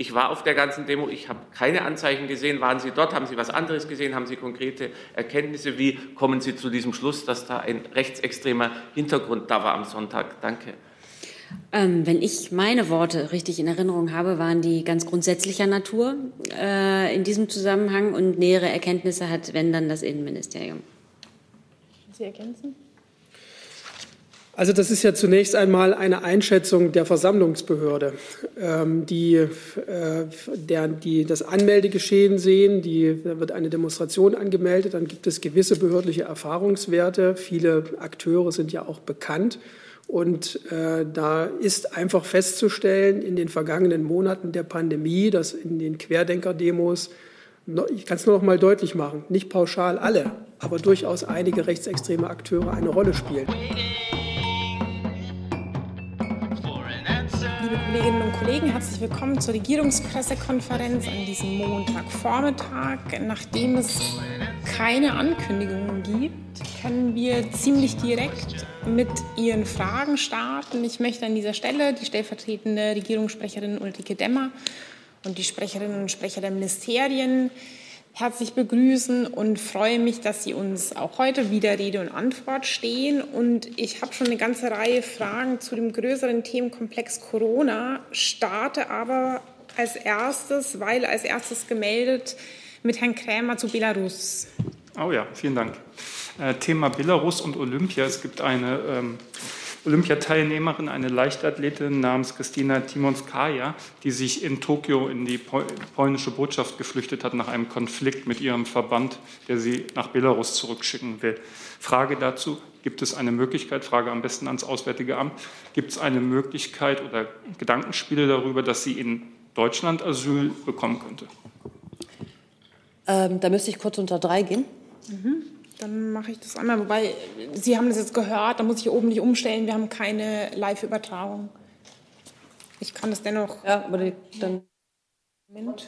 Ich war auf der ganzen Demo, ich habe keine Anzeichen gesehen. Waren Sie dort? Haben Sie was anderes gesehen? Haben Sie konkrete Erkenntnisse? Wie kommen Sie zu diesem Schluss, dass da ein rechtsextremer Hintergrund da war am Sonntag? Danke. Ähm, wenn ich meine Worte richtig in Erinnerung habe, waren die ganz grundsätzlicher Natur äh, in diesem Zusammenhang und nähere Erkenntnisse hat, wenn dann das Innenministerium. Sie ergänzen? Also das ist ja zunächst einmal eine Einschätzung der Versammlungsbehörde, ähm, die, äh, der, die das Anmeldegeschehen sehen. Die, da wird eine Demonstration angemeldet, dann gibt es gewisse behördliche Erfahrungswerte. Viele Akteure sind ja auch bekannt. Und äh, da ist einfach festzustellen in den vergangenen Monaten der Pandemie, dass in den Querdenker-Demos, ich kann es nur noch mal deutlich machen, nicht pauschal alle, aber durchaus einige rechtsextreme Akteure eine Rolle spielen. Kolleginnen und Kollegen, herzlich willkommen zur Regierungspressekonferenz an diesem Montagvormittag. Nachdem es keine Ankündigungen gibt, können wir ziemlich direkt mit Ihren Fragen starten. Ich möchte an dieser Stelle die stellvertretende Regierungssprecherin Ulrike Demmer und die Sprecherinnen und Sprecher der Ministerien herzlich begrüßen und freue mich, dass Sie uns auch heute wieder Rede und Antwort stehen. Und ich habe schon eine ganze Reihe Fragen zu dem größeren Themenkomplex Corona, starte aber als erstes, weil als erstes gemeldet mit Herrn Krämer zu Belarus. Oh ja, vielen Dank. Äh, Thema Belarus und Olympia. Es gibt eine ähm, Olympiateilnehmerin, eine Leichtathletin namens Kristina Timonskaja, die sich in Tokio in die polnische Botschaft geflüchtet hat nach einem Konflikt mit ihrem Verband, der sie nach Belarus zurückschicken will. Frage dazu, gibt es eine Möglichkeit, Frage am besten ans Auswärtige Amt, gibt es eine Möglichkeit oder Gedankenspiele darüber, dass sie in Deutschland Asyl bekommen könnte? Ähm, da müsste ich kurz unter drei gehen. Mhm. Dann mache ich das einmal. Wobei, Sie haben das jetzt gehört, da muss ich oben nicht umstellen. Wir haben keine Live-Übertragung. Ich kann das dennoch. Ja, aber die, dann. Moment.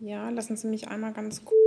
Ja, lassen Sie mich einmal ganz kurz.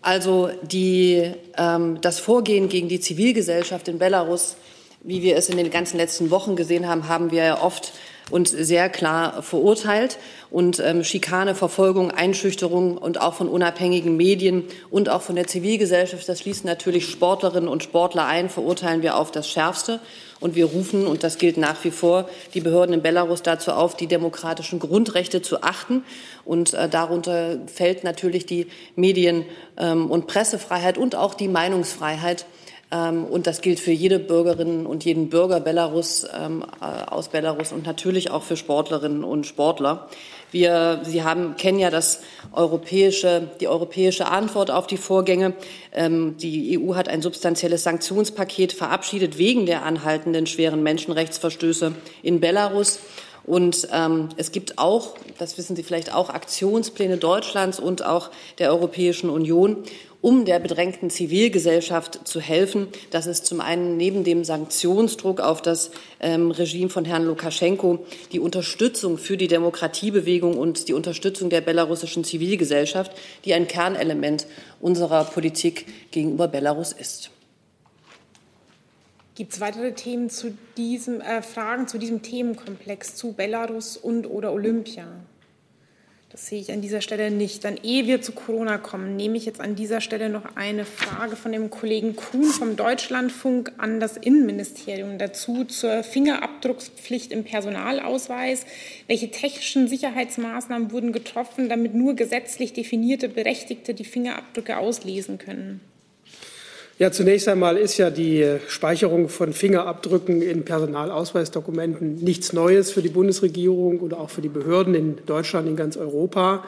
Also die, ähm, das Vorgehen gegen die Zivilgesellschaft in Belarus, wie wir es in den ganzen letzten Wochen gesehen haben, haben wir ja oft und sehr klar verurteilt. Und ähm, Schikane, Verfolgung, Einschüchterung und auch von unabhängigen Medien und auch von der Zivilgesellschaft, das schließt natürlich Sportlerinnen und Sportler ein, verurteilen wir auf das Schärfste. Und wir rufen, und das gilt nach wie vor, die Behörden in Belarus dazu auf, die demokratischen Grundrechte zu achten. Und äh, darunter fällt natürlich die Medien- ähm, und Pressefreiheit und auch die Meinungsfreiheit. Ähm, und das gilt für jede Bürgerin und jeden Bürger Belarus, ähm, äh, aus Belarus und natürlich auch für Sportlerinnen und Sportler. Wir, Sie haben, kennen ja das europäische, die europäische Antwort auf die Vorgänge. Ähm, die EU hat ein substanzielles Sanktionspaket verabschiedet wegen der anhaltenden schweren Menschenrechtsverstöße in Belarus. Und ähm, es gibt auch, das wissen Sie vielleicht auch, Aktionspläne Deutschlands und auch der Europäischen Union, um der bedrängten Zivilgesellschaft zu helfen. Das ist zum einen neben dem Sanktionsdruck auf das ähm, Regime von Herrn Lukaschenko die Unterstützung für die Demokratiebewegung und die Unterstützung der belarussischen Zivilgesellschaft, die ein Kernelement unserer Politik gegenüber Belarus ist. Gibt es weitere Themen zu diesem, äh, Fragen zu diesem Themenkomplex, zu Belarus und oder Olympia? Das sehe ich an dieser Stelle nicht. Dann, ehe wir zu Corona kommen, nehme ich jetzt an dieser Stelle noch eine Frage von dem Kollegen Kuhn vom Deutschlandfunk an das Innenministerium dazu zur Fingerabdruckspflicht im Personalausweis. Welche technischen Sicherheitsmaßnahmen wurden getroffen, damit nur gesetzlich definierte Berechtigte die Fingerabdrücke auslesen können? Ja, zunächst einmal ist ja die Speicherung von Fingerabdrücken in Personalausweisdokumenten nichts Neues für die Bundesregierung oder auch für die Behörden in Deutschland, in ganz Europa.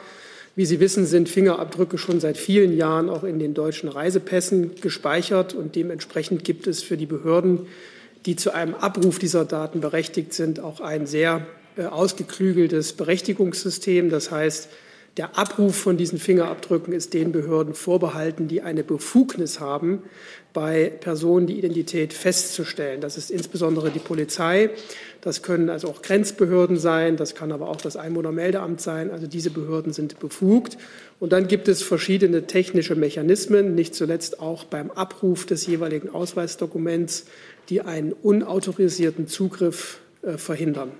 Wie Sie wissen, sind Fingerabdrücke schon seit vielen Jahren auch in den deutschen Reisepässen gespeichert und dementsprechend gibt es für die Behörden, die zu einem Abruf dieser Daten berechtigt sind, auch ein sehr äh, ausgeklügeltes Berechtigungssystem. Das heißt, der Abruf von diesen Fingerabdrücken ist den Behörden vorbehalten, die eine Befugnis haben, bei Personen die Identität festzustellen. Das ist insbesondere die Polizei. Das können also auch Grenzbehörden sein. Das kann aber auch das Einwohnermeldeamt sein. Also diese Behörden sind befugt. Und dann gibt es verschiedene technische Mechanismen, nicht zuletzt auch beim Abruf des jeweiligen Ausweisdokuments, die einen unautorisierten Zugriff äh, verhindern.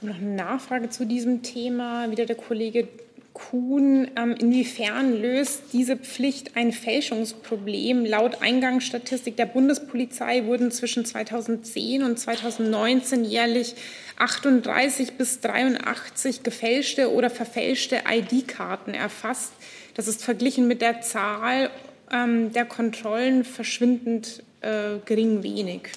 Noch eine Nachfrage zu diesem Thema. Wieder der Kollege Kuhn. Ähm, inwiefern löst diese Pflicht ein Fälschungsproblem? Laut Eingangsstatistik der Bundespolizei wurden zwischen 2010 und 2019 jährlich 38 bis 83 gefälschte oder verfälschte ID-Karten erfasst. Das ist verglichen mit der Zahl ähm, der Kontrollen verschwindend äh, gering wenig.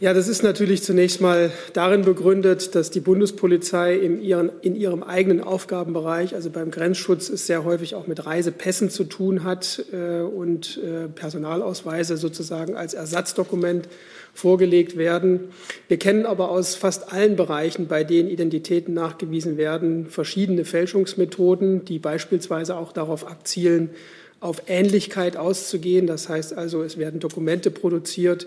Ja, das ist natürlich zunächst mal darin begründet, dass die Bundespolizei in, ihren, in ihrem eigenen Aufgabenbereich, also beim Grenzschutz, es sehr häufig auch mit Reisepässen zu tun hat äh, und äh, Personalausweise sozusagen als Ersatzdokument vorgelegt werden. Wir kennen aber aus fast allen Bereichen, bei denen Identitäten nachgewiesen werden, verschiedene Fälschungsmethoden, die beispielsweise auch darauf abzielen, auf Ähnlichkeit auszugehen. Das heißt also, es werden Dokumente produziert,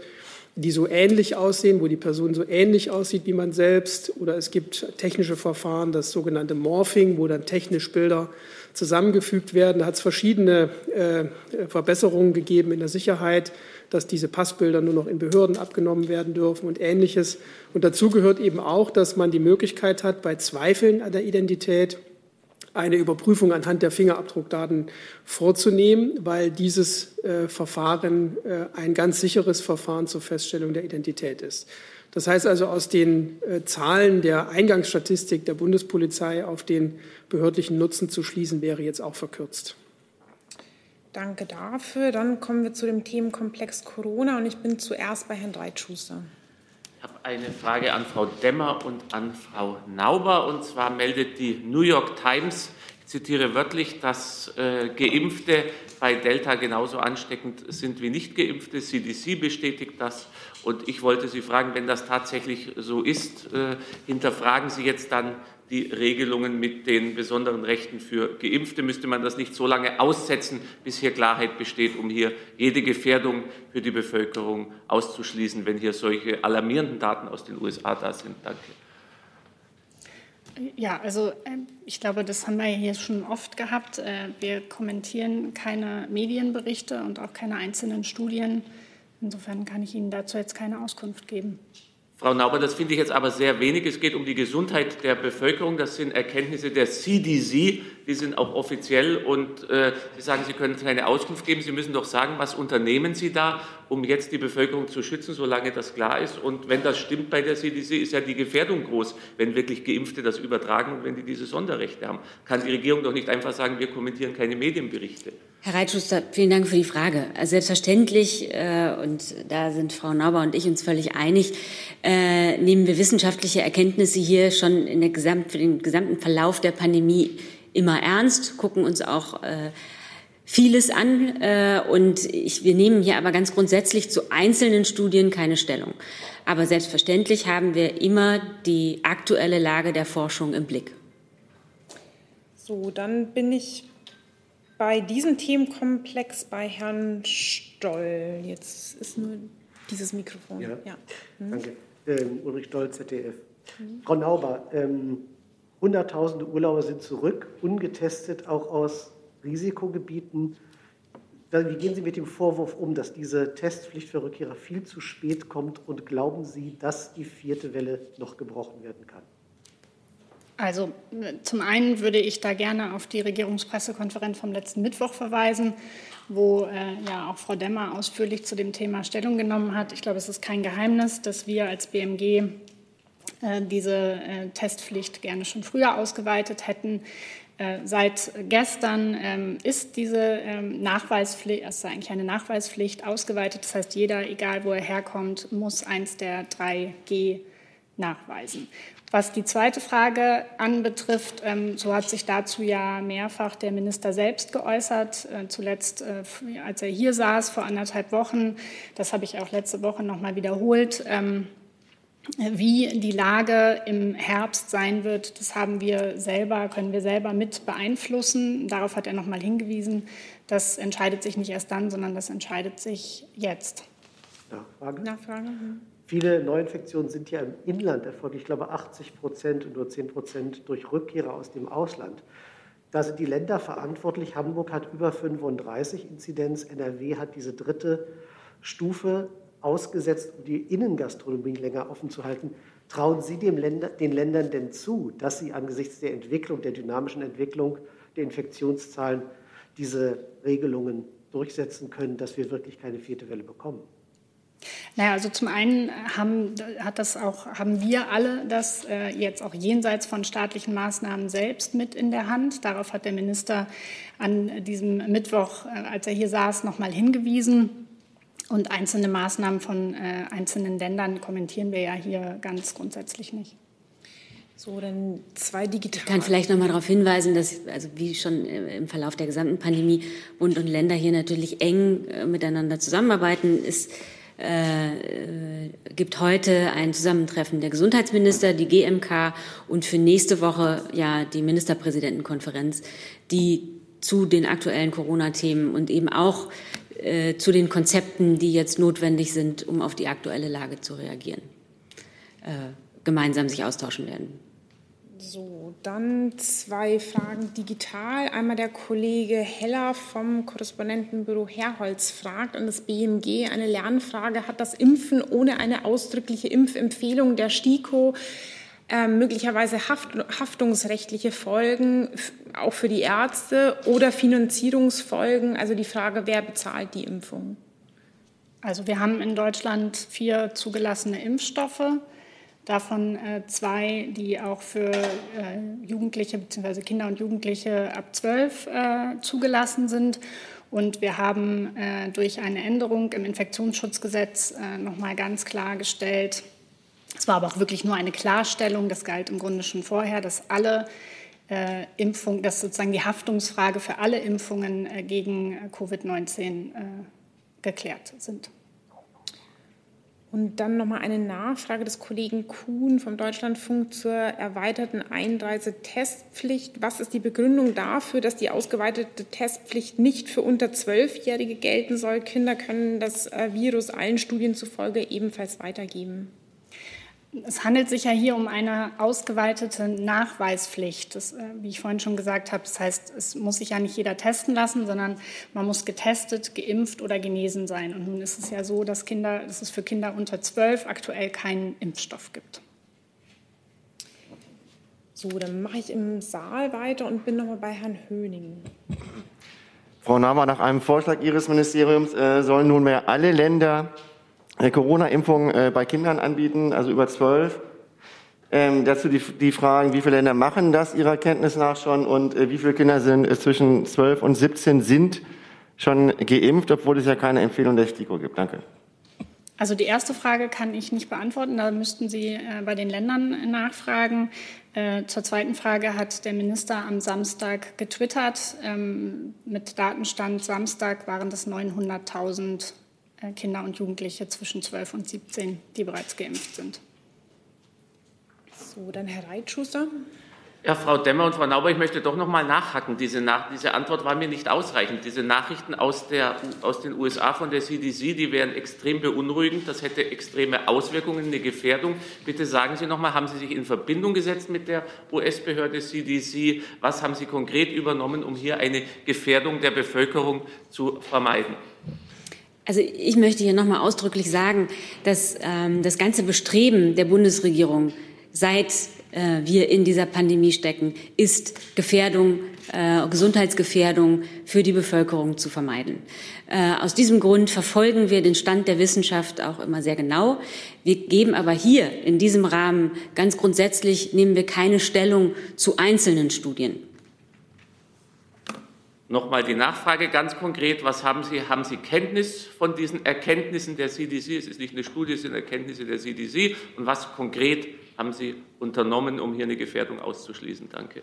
die so ähnlich aussehen, wo die Person so ähnlich aussieht wie man selbst. Oder es gibt technische Verfahren, das sogenannte Morphing, wo dann technisch Bilder zusammengefügt werden. Da hat es verschiedene äh, Verbesserungen gegeben in der Sicherheit, dass diese Passbilder nur noch in Behörden abgenommen werden dürfen und ähnliches. Und dazu gehört eben auch, dass man die Möglichkeit hat, bei Zweifeln an der Identität eine Überprüfung anhand der Fingerabdruckdaten vorzunehmen, weil dieses äh, Verfahren äh, ein ganz sicheres Verfahren zur Feststellung der Identität ist. Das heißt also, aus den äh, Zahlen der Eingangsstatistik der Bundespolizei auf den behördlichen Nutzen zu schließen, wäre jetzt auch verkürzt. Danke dafür. Dann kommen wir zu dem Themenkomplex Corona und ich bin zuerst bei Herrn Reitschuster. Ich habe eine Frage an Frau Demmer und an Frau Nauber. Und zwar meldet die New York Times, ich zitiere wörtlich, dass äh, Geimpfte bei Delta genauso ansteckend sind wie Nicht-Geimpfte. CDC bestätigt das. Und ich wollte Sie fragen, wenn das tatsächlich so ist, äh, hinterfragen Sie jetzt dann die Regelungen mit den besonderen Rechten für Geimpfte. Müsste man das nicht so lange aussetzen, bis hier Klarheit besteht, um hier jede Gefährdung für die Bevölkerung auszuschließen, wenn hier solche alarmierenden Daten aus den USA da sind? Danke. Ja, also ähm, ich glaube, das haben wir hier schon oft gehabt. Äh, wir kommentieren keine Medienberichte und auch keine einzelnen Studien. Insofern kann ich Ihnen dazu jetzt keine Auskunft geben. Frau Nauber, das finde ich jetzt aber sehr wenig. Es geht um die Gesundheit der Bevölkerung. Das sind Erkenntnisse der CDC, die sind auch offiziell. Und äh, Sie sagen, Sie können keine Auskunft geben. Sie müssen doch sagen, was unternehmen Sie da, um jetzt die Bevölkerung zu schützen, solange das klar ist. Und wenn das stimmt bei der CDC, ist ja die Gefährdung groß, wenn wirklich Geimpfte das übertragen und wenn die diese Sonderrechte haben. Kann die Regierung doch nicht einfach sagen, wir kommentieren keine Medienberichte. Herr Reitschuster, vielen Dank für die Frage. Also selbstverständlich, äh, und da sind Frau Nauber und ich uns völlig einig, äh, nehmen wir wissenschaftliche Erkenntnisse hier schon in der Gesamt, für den gesamten Verlauf der Pandemie immer ernst, gucken uns auch äh, vieles an. Äh, und ich, wir nehmen hier aber ganz grundsätzlich zu einzelnen Studien keine Stellung. Aber selbstverständlich haben wir immer die aktuelle Lage der Forschung im Blick. So, dann bin ich bei diesem Themenkomplex bei Herrn Stoll. Jetzt ist nur dieses Mikrofon. Ja, ja. Hm. danke. Ähm, Ulrich Stoll, ZDF. Hm. Frau Nauber, ähm, Hunderttausende Urlauber sind zurück, ungetestet, auch aus Risikogebieten. Wie gehen Sie mit dem Vorwurf um, dass diese Testpflicht für Rückkehrer viel zu spät kommt? Und glauben Sie, dass die vierte Welle noch gebrochen werden kann? Also zum einen würde ich da gerne auf die Regierungspressekonferenz vom letzten Mittwoch verweisen, wo äh, ja auch Frau Demmer ausführlich zu dem Thema Stellung genommen hat. Ich glaube, es ist kein Geheimnis, dass wir als BMG diese äh, Testpflicht gerne schon früher ausgeweitet hätten. Äh, seit gestern ähm, ist diese ähm, Nachweispflicht, ist eigentlich eine Nachweispflicht ausgeweitet. Das heißt, jeder, egal wo er herkommt, muss eins der drei G nachweisen. Was die zweite Frage anbetrifft, ähm, so hat sich dazu ja mehrfach der Minister selbst geäußert, äh, zuletzt äh, als er hier saß vor anderthalb Wochen. Das habe ich auch letzte Woche noch mal wiederholt. Wie die Lage im Herbst sein wird, das haben wir selber, können wir selber mit beeinflussen. Darauf hat er noch mal hingewiesen. Das entscheidet sich nicht erst dann, sondern das entscheidet sich jetzt. Nachfrage? Nachfrage. Viele Neuinfektionen sind ja im Inland erfolgt. Ich glaube 80 Prozent und nur 10 Prozent durch Rückkehrer aus dem Ausland. Da sind die Länder verantwortlich. Hamburg hat über 35 Inzidenz. NRW hat diese dritte Stufe ausgesetzt, um die Innengastronomie länger offen zu halten. Trauen Sie Länder, den Ländern denn zu, dass sie angesichts der Entwicklung, der dynamischen Entwicklung der Infektionszahlen diese Regelungen durchsetzen können, dass wir wirklich keine vierte Welle bekommen? Naja, also zum einen haben, hat das auch, haben wir alle das äh, jetzt auch jenseits von staatlichen Maßnahmen selbst mit in der Hand. Darauf hat der Minister an diesem Mittwoch, äh, als er hier saß, noch mal hingewiesen. Und einzelne Maßnahmen von äh, einzelnen Ländern kommentieren wir ja hier ganz grundsätzlich nicht. So, dann zwei digital. Ich kann vielleicht noch mal darauf hinweisen, dass, also wie schon im Verlauf der gesamten Pandemie, Bund und Länder hier natürlich eng äh, miteinander zusammenarbeiten. Es äh, gibt heute ein Zusammentreffen der Gesundheitsminister, die GMK und für nächste Woche ja die Ministerpräsidentenkonferenz, die zu den aktuellen Corona-Themen und eben auch äh, zu den Konzepten, die jetzt notwendig sind, um auf die aktuelle Lage zu reagieren, äh, gemeinsam sich austauschen werden. So, dann zwei Fragen digital. Einmal der Kollege Heller vom Korrespondentenbüro Herholz fragt an das BMG eine Lernfrage. Hat das Impfen ohne eine ausdrückliche Impfempfehlung der STIKO äh, möglicherweise Haft, haftungsrechtliche Folgen auch für die Ärzte oder Finanzierungsfolgen? Also die Frage, wer bezahlt die Impfung? Also wir haben in Deutschland vier zugelassene Impfstoffe, davon äh, zwei, die auch für äh, Jugendliche bzw. Kinder und Jugendliche ab zwölf äh, zugelassen sind. Und wir haben äh, durch eine Änderung im Infektionsschutzgesetz äh, nochmal ganz klargestellt, es war aber auch wirklich nur eine Klarstellung, das galt im Grunde schon vorher, dass alle äh, Impfungen, dass sozusagen die Haftungsfrage für alle Impfungen äh, gegen äh, Covid-19 äh, geklärt sind. Und dann nochmal eine Nachfrage des Kollegen Kuhn vom Deutschlandfunk zur erweiterten Einreisetestpflicht. Was ist die Begründung dafür, dass die ausgeweitete Testpflicht nicht für unter Zwölfjährige gelten soll? Kinder können das äh, Virus allen Studien zufolge ebenfalls weitergeben. Es handelt sich ja hier um eine ausgeweitete Nachweispflicht. Das, äh, wie ich vorhin schon gesagt habe, das heißt, es muss sich ja nicht jeder testen lassen, sondern man muss getestet, geimpft oder genesen sein. Und nun ist es ja so, dass, Kinder, dass es für Kinder unter zwölf aktuell keinen Impfstoff gibt. So, dann mache ich im Saal weiter und bin nochmal bei Herrn Höning. Frau Nahmer, nach einem Vorschlag Ihres Ministeriums äh, sollen nunmehr alle Länder Corona-Impfung äh, bei Kindern anbieten, also über zwölf. Ähm, dazu die, die Fragen, wie viele Länder machen das Ihrer Kenntnis nach schon und äh, wie viele Kinder sind äh, zwischen 12 und 17 sind schon geimpft, obwohl es ja keine Empfehlung der STIKO gibt. Danke. Also die erste Frage kann ich nicht beantworten. Da müssten Sie äh, bei den Ländern nachfragen. Äh, zur zweiten Frage hat der Minister am Samstag getwittert. Ähm, mit Datenstand Samstag waren das 900.000 äh, Kinder und Jugendliche zwischen 12 und 17, die bereits geimpft sind. So, dann Herr Reitschuster. Ja, Frau Demmer und Frau Nauber, ich möchte doch noch mal nachhaken. Diese, Nach diese Antwort war mir nicht ausreichend. Diese Nachrichten aus, der, aus den USA von der CDC, die wären extrem beunruhigend. Das hätte extreme Auswirkungen, eine Gefährdung. Bitte sagen Sie noch mal, haben Sie sich in Verbindung gesetzt mit der US-Behörde CDC? Was haben Sie konkret übernommen, um hier eine Gefährdung der Bevölkerung zu vermeiden? Also ich möchte hier nochmal ausdrücklich sagen, dass ähm, das ganze Bestreben der Bundesregierung, seit äh, wir in dieser Pandemie stecken, ist Gefährdung, äh, Gesundheitsgefährdung für die Bevölkerung zu vermeiden. Äh, aus diesem Grund verfolgen wir den Stand der Wissenschaft auch immer sehr genau. Wir geben aber hier in diesem Rahmen ganz grundsätzlich nehmen wir keine Stellung zu einzelnen Studien. Nochmal die Nachfrage ganz konkret. Was haben Sie? Haben Sie Kenntnis von diesen Erkenntnissen der CDC? Es ist nicht eine Studie, es sind Erkenntnisse der CDC. Und was konkret haben Sie unternommen, um hier eine Gefährdung auszuschließen? Danke.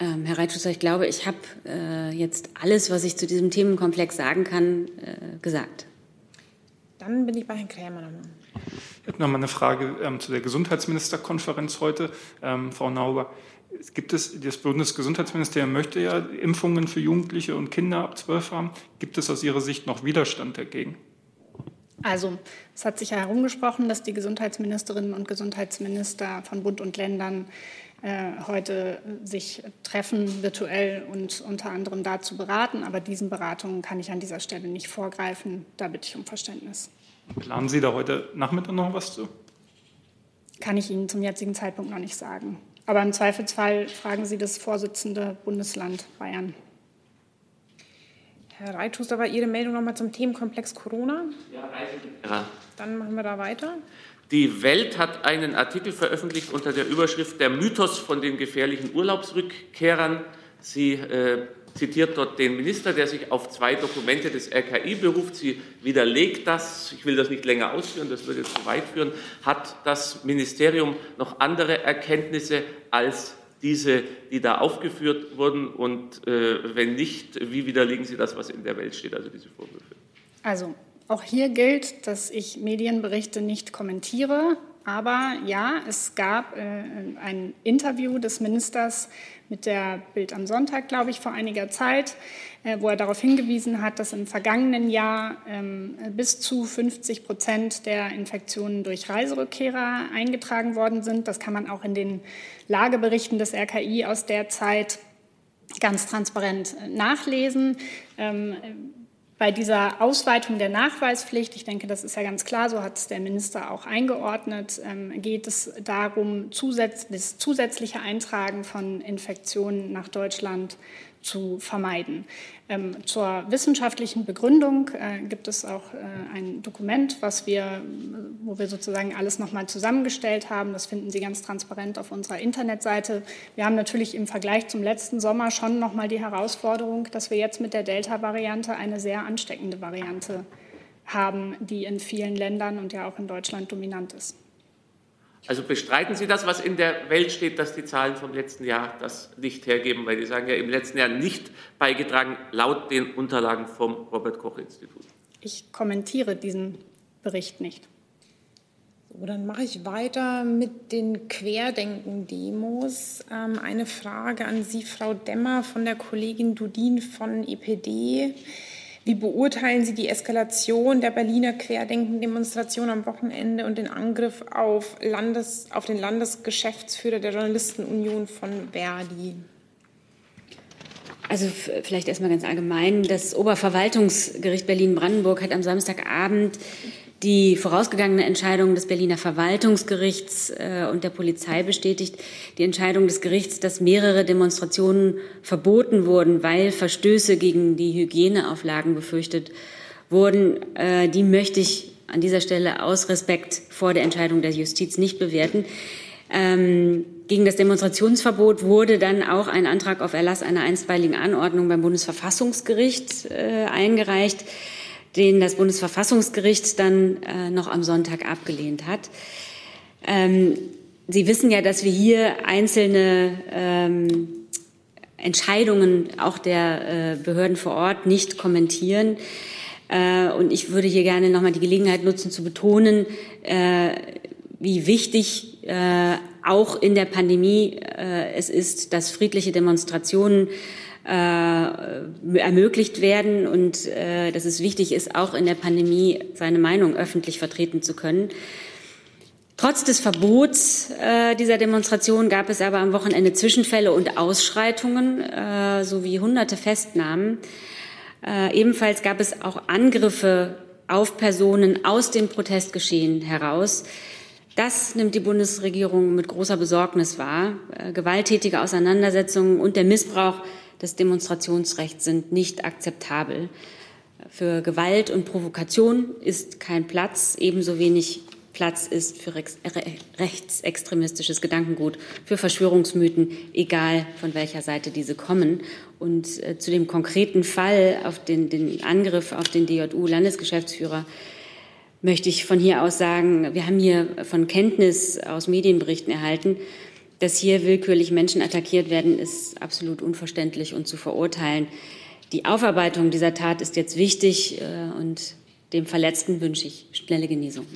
Ähm, Herr Reitschusser, ich glaube, ich habe äh, jetzt alles, was ich zu diesem Themenkomplex sagen kann, äh, gesagt. Dann bin ich bei Herrn Krämer nochmal. Ich habe nochmal eine Frage ähm, zu der Gesundheitsministerkonferenz heute. Ähm, Frau Nauber, gibt es, das Bundesgesundheitsministerium möchte ja Impfungen für Jugendliche und Kinder ab 12 haben. Gibt es aus Ihrer Sicht noch Widerstand dagegen? Also es hat sich ja herumgesprochen, dass die Gesundheitsministerinnen und Gesundheitsminister von Bund und Ländern äh, heute sich treffen, virtuell und unter anderem dazu beraten. Aber diesen Beratungen kann ich an dieser Stelle nicht vorgreifen. Da bitte ich um Verständnis. Planen Sie da heute Nachmittag noch was zu? kann ich Ihnen zum jetzigen Zeitpunkt noch nicht sagen. Aber im Zweifelsfall fragen Sie das Vorsitzende Bundesland Bayern. Herr Reithuster, war Ihre Meldung nochmal zum Themenkomplex Corona? Ja, Reiselehrer. Dann machen wir da weiter. Die Welt hat einen Artikel veröffentlicht unter der Überschrift Der Mythos von den gefährlichen Urlaubsrückkehrern. Sie äh, zitiert dort den Minister, der sich auf zwei Dokumente des RKI beruft. Sie widerlegt das, ich will das nicht länger ausführen, das würde zu weit führen. Hat das Ministerium noch andere Erkenntnisse als diese, die da aufgeführt wurden? Und äh, wenn nicht, wie widerlegen Sie das, was in der Welt steht, also diese Vorwürfe? Also auch hier gilt, dass ich Medienberichte nicht kommentiere. Aber ja, es gab äh, ein Interview des Ministers mit der Bild am Sonntag, glaube ich, vor einiger Zeit, äh, wo er darauf hingewiesen hat, dass im vergangenen Jahr ähm, bis zu 50 Prozent der Infektionen durch Reiserückkehrer eingetragen worden sind. Das kann man auch in den Lageberichten des RKI aus der Zeit ganz transparent äh, nachlesen. Ähm, bei dieser Ausweitung der Nachweispflicht, ich denke, das ist ja ganz klar, so hat es der Minister auch eingeordnet, ähm, geht es darum, das zusätzliche Eintragen von Infektionen nach Deutschland zu vermeiden. Ähm, zur wissenschaftlichen Begründung äh, gibt es auch äh, ein Dokument, was wir, wo wir sozusagen alles nochmal zusammengestellt haben. Das finden Sie ganz transparent auf unserer Internetseite. Wir haben natürlich im Vergleich zum letzten Sommer schon nochmal die Herausforderung, dass wir jetzt mit der Delta-Variante eine sehr ansteckende Variante haben, die in vielen Ländern und ja auch in Deutschland dominant ist. Also bestreiten Sie das, was in der Welt steht, dass die Zahlen vom letzten Jahr das nicht hergeben? Weil die sagen ja im letzten Jahr nicht beigetragen, laut den Unterlagen vom Robert Koch Institut. Ich kommentiere diesen Bericht nicht. So, dann mache ich weiter mit den Querdenken-Demos. Ähm, eine Frage an Sie, Frau Demmer, von der Kollegin Dudin von EPD. Wie beurteilen Sie die Eskalation der Berliner Querdenken-Demonstration am Wochenende und den Angriff auf, Landes-, auf den Landesgeschäftsführer der Journalistenunion von Verdi? Also vielleicht erstmal ganz allgemein. Das Oberverwaltungsgericht Berlin-Brandenburg hat am Samstagabend die vorausgegangene Entscheidung des Berliner Verwaltungsgerichts äh, und der Polizei bestätigt die Entscheidung des Gerichts, dass mehrere Demonstrationen verboten wurden, weil Verstöße gegen die Hygieneauflagen befürchtet wurden. Äh, die möchte ich an dieser Stelle aus Respekt vor der Entscheidung der Justiz nicht bewerten. Ähm, gegen das Demonstrationsverbot wurde dann auch ein Antrag auf Erlass einer einstweiligen Anordnung beim Bundesverfassungsgericht äh, eingereicht den das Bundesverfassungsgericht dann äh, noch am Sonntag abgelehnt hat. Ähm, Sie wissen ja, dass wir hier einzelne ähm, Entscheidungen auch der äh, Behörden vor Ort nicht kommentieren. Äh, und ich würde hier gerne noch mal die Gelegenheit nutzen, zu betonen, äh, wie wichtig äh, auch in der Pandemie äh, es ist, dass friedliche Demonstrationen äh, ermöglicht werden und äh, dass es wichtig ist, auch in der Pandemie seine Meinung öffentlich vertreten zu können. Trotz des Verbots äh, dieser Demonstration gab es aber am Wochenende Zwischenfälle und Ausschreitungen äh, sowie hunderte Festnahmen. Äh, ebenfalls gab es auch Angriffe auf Personen aus dem Protestgeschehen heraus. Das nimmt die Bundesregierung mit großer Besorgnis wahr. Äh, gewalttätige Auseinandersetzungen und der Missbrauch des Demonstrationsrechts sind nicht akzeptabel. Für Gewalt und Provokation ist kein Platz, ebenso wenig Platz ist für rechtsextremistisches Gedankengut, für Verschwörungsmythen, egal von welcher Seite diese kommen. Und äh, zu dem konkreten Fall auf den, den Angriff auf den DJU-Landesgeschäftsführer möchte ich von hier aus sagen, wir haben hier von Kenntnis aus Medienberichten erhalten, dass hier willkürlich Menschen attackiert werden, ist absolut unverständlich und zu verurteilen. Die Aufarbeitung dieser Tat ist jetzt wichtig äh, und dem Verletzten wünsche ich schnelle Genesung.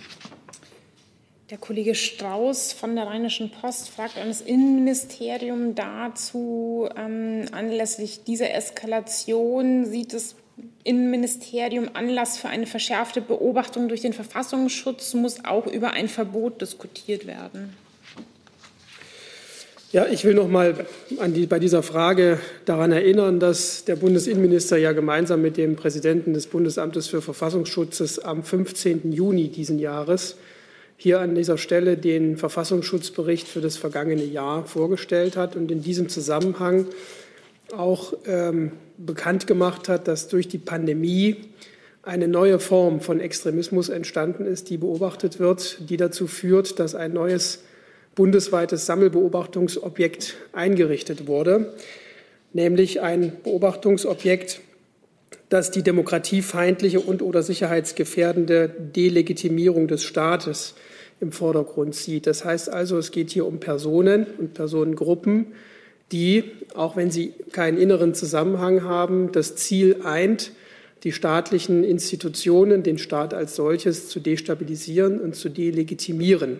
Der Kollege Strauß von der Rheinischen Post fragt an das Innenministerium dazu, ähm, anlässlich dieser Eskalation sieht das Innenministerium Anlass für eine verschärfte Beobachtung durch den Verfassungsschutz, muss auch über ein Verbot diskutiert werden. Ja, ich will noch mal die, bei dieser Frage daran erinnern, dass der Bundesinnenminister ja gemeinsam mit dem Präsidenten des Bundesamtes für Verfassungsschutzes am 15. Juni diesen Jahres hier an dieser Stelle den Verfassungsschutzbericht für das vergangene Jahr vorgestellt hat und in diesem Zusammenhang auch ähm, bekannt gemacht hat, dass durch die Pandemie eine neue Form von Extremismus entstanden ist, die beobachtet wird, die dazu führt, dass ein neues bundesweites Sammelbeobachtungsobjekt eingerichtet wurde, nämlich ein Beobachtungsobjekt, das die demokratiefeindliche und oder sicherheitsgefährdende Delegitimierung des Staates im Vordergrund sieht. Das heißt also, es geht hier um Personen und Personengruppen, die, auch wenn sie keinen inneren Zusammenhang haben, das Ziel eint, die staatlichen Institutionen, den Staat als solches zu destabilisieren und zu delegitimieren.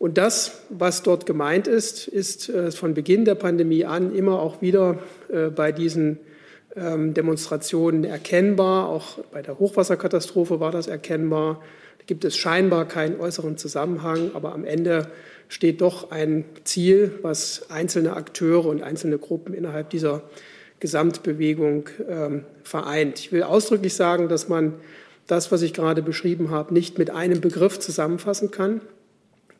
Und das, was dort gemeint ist, ist äh, von Beginn der Pandemie an immer auch wieder äh, bei diesen ähm, Demonstrationen erkennbar. Auch bei der Hochwasserkatastrophe war das erkennbar. Da gibt es scheinbar keinen äußeren Zusammenhang, aber am Ende steht doch ein Ziel, was einzelne Akteure und einzelne Gruppen innerhalb dieser Gesamtbewegung ähm, vereint. Ich will ausdrücklich sagen, dass man das, was ich gerade beschrieben habe, nicht mit einem Begriff zusammenfassen kann.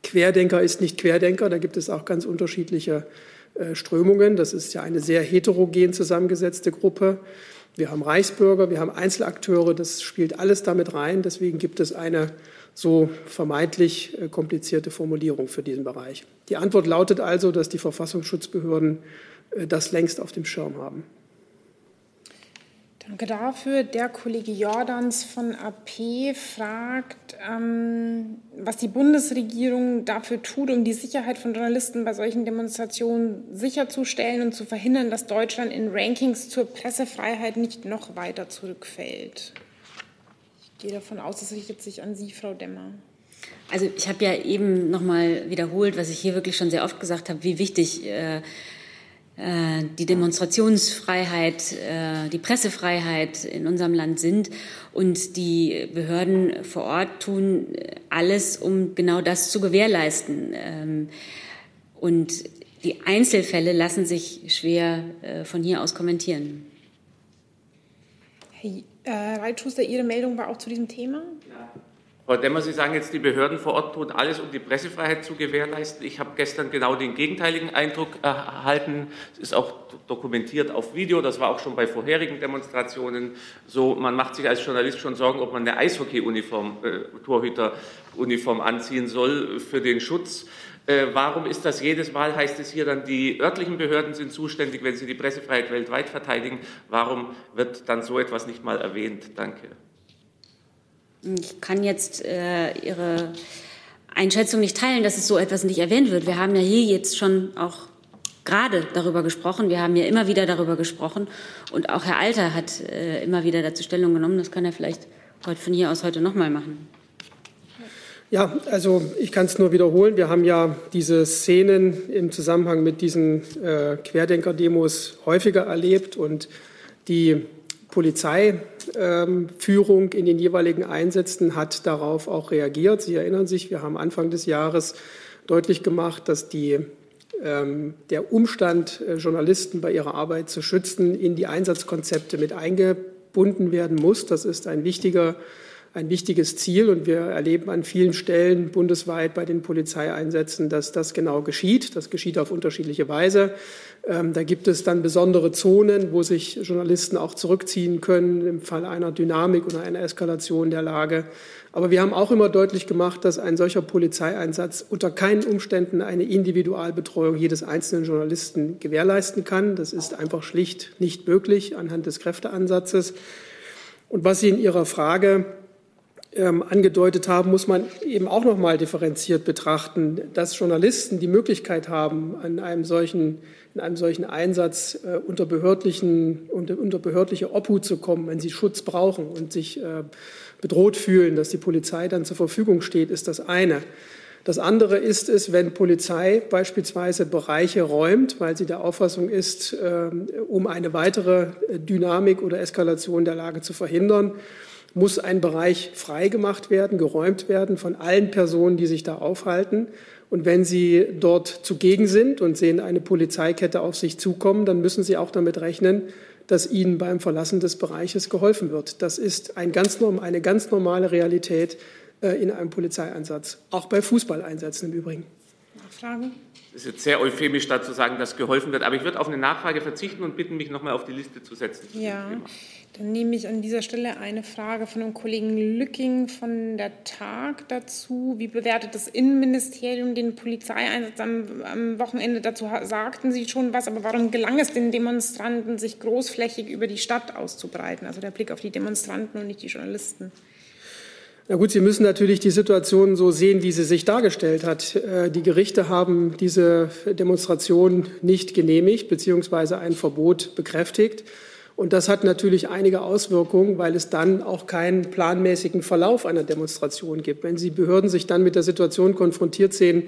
Querdenker ist nicht Querdenker, da gibt es auch ganz unterschiedliche äh, Strömungen. Das ist ja eine sehr heterogen zusammengesetzte Gruppe. Wir haben Reichsbürger, wir haben Einzelakteure, das spielt alles damit rein. Deswegen gibt es eine so vermeintlich äh, komplizierte Formulierung für diesen Bereich. Die Antwort lautet also, dass die Verfassungsschutzbehörden äh, das längst auf dem Schirm haben. Danke dafür. Der Kollege Jordans von AP fragt, ähm, was die Bundesregierung dafür tut, um die Sicherheit von Journalisten bei solchen Demonstrationen sicherzustellen und zu verhindern, dass Deutschland in Rankings zur Pressefreiheit nicht noch weiter zurückfällt. Ich gehe davon aus, es richtet sich an Sie, Frau Demmer. Also ich habe ja eben noch mal wiederholt, was ich hier wirklich schon sehr oft gesagt habe, wie wichtig äh, die Demonstrationsfreiheit, äh, die Pressefreiheit in unserem Land sind. Und die Behörden vor Ort tun alles, um genau das zu gewährleisten. Ähm, und die Einzelfälle lassen sich schwer äh, von hier aus kommentieren. Herr Reitschuster, Ihre Meldung war auch zu diesem Thema? Ja. Frau Demmer, Sie sagen jetzt, die Behörden vor Ort tun alles, um die Pressefreiheit zu gewährleisten. Ich habe gestern genau den gegenteiligen Eindruck erhalten. Es ist auch dokumentiert auf Video. Das war auch schon bei vorherigen Demonstrationen so. Man macht sich als Journalist schon Sorgen, ob man eine Eishockey-Uniform, äh, Torhüter-Uniform anziehen soll für den Schutz. Äh, warum ist das jedes Mal, heißt es hier dann, die örtlichen Behörden sind zuständig, wenn sie die Pressefreiheit weltweit verteidigen? Warum wird dann so etwas nicht mal erwähnt? Danke. Ich kann jetzt äh, Ihre Einschätzung nicht teilen, dass es so etwas nicht erwähnt wird. Wir haben ja hier jetzt schon auch gerade darüber gesprochen. Wir haben ja immer wieder darüber gesprochen. Und auch Herr Alter hat äh, immer wieder dazu Stellung genommen. Das kann er vielleicht heute von hier aus heute noch mal machen. Ja, also ich kann es nur wiederholen. Wir haben ja diese Szenen im Zusammenhang mit diesen äh, Querdenker-Demos häufiger erlebt und die Polizeiführung in den jeweiligen Einsätzen hat darauf auch reagiert. Sie erinnern sich, wir haben Anfang des Jahres deutlich gemacht, dass die, ähm, der Umstand, äh, Journalisten bei ihrer Arbeit zu schützen, in die Einsatzkonzepte mit eingebunden werden muss. Das ist ein wichtiger ein wichtiges Ziel und wir erleben an vielen Stellen bundesweit bei den Polizeieinsätzen, dass das genau geschieht. Das geschieht auf unterschiedliche Weise. Ähm, da gibt es dann besondere Zonen, wo sich Journalisten auch zurückziehen können im Fall einer Dynamik oder einer Eskalation der Lage. Aber wir haben auch immer deutlich gemacht, dass ein solcher Polizeieinsatz unter keinen Umständen eine Individualbetreuung jedes einzelnen Journalisten gewährleisten kann. Das ist einfach schlicht nicht möglich anhand des Kräfteansatzes. Und was Sie in Ihrer Frage ähm, angedeutet haben, muss man eben auch noch mal differenziert betrachten, dass Journalisten die Möglichkeit haben, an einem solchen, in einem solchen Einsatz äh, unter, behördlichen, unter, unter behördliche Obhut zu kommen, wenn sie Schutz brauchen und sich äh, bedroht fühlen, dass die Polizei dann zur Verfügung steht, ist das eine. Das andere ist es, wenn Polizei beispielsweise Bereiche räumt, weil sie der Auffassung ist, äh, um eine weitere Dynamik oder Eskalation der Lage zu verhindern, muss ein Bereich freigemacht werden, geräumt werden von allen Personen, die sich da aufhalten. Und wenn Sie dort zugegen sind und sehen eine Polizeikette auf sich zukommen, dann müssen Sie auch damit rechnen, dass Ihnen beim Verlassen des Bereiches geholfen wird. Das ist ein ganz, eine ganz normale Realität äh, in einem Polizeieinsatz, auch bei Fußballeinsätzen im Übrigen. Nachfragen? Es ist jetzt sehr euphemisch dazu sagen, dass geholfen wird, aber ich würde auf eine Nachfrage verzichten und bitten, mich nochmal auf die Liste zu setzen. Ja, dann nehme ich an dieser Stelle eine Frage von dem Kollegen Lücking von der Tag dazu. Wie bewertet das Innenministerium den Polizeieinsatz am, am Wochenende? Dazu sagten Sie schon was, aber warum gelang es den Demonstranten, sich großflächig über die Stadt auszubreiten? Also der Blick auf die Demonstranten und nicht die Journalisten. Na gut, Sie müssen natürlich die Situation so sehen, wie sie sich dargestellt hat. Äh, die Gerichte haben diese Demonstration nicht genehmigt bzw. ein Verbot bekräftigt. Und das hat natürlich einige Auswirkungen, weil es dann auch keinen planmäßigen Verlauf einer Demonstration gibt. Wenn Sie Behörden sich dann mit der Situation konfrontiert sehen,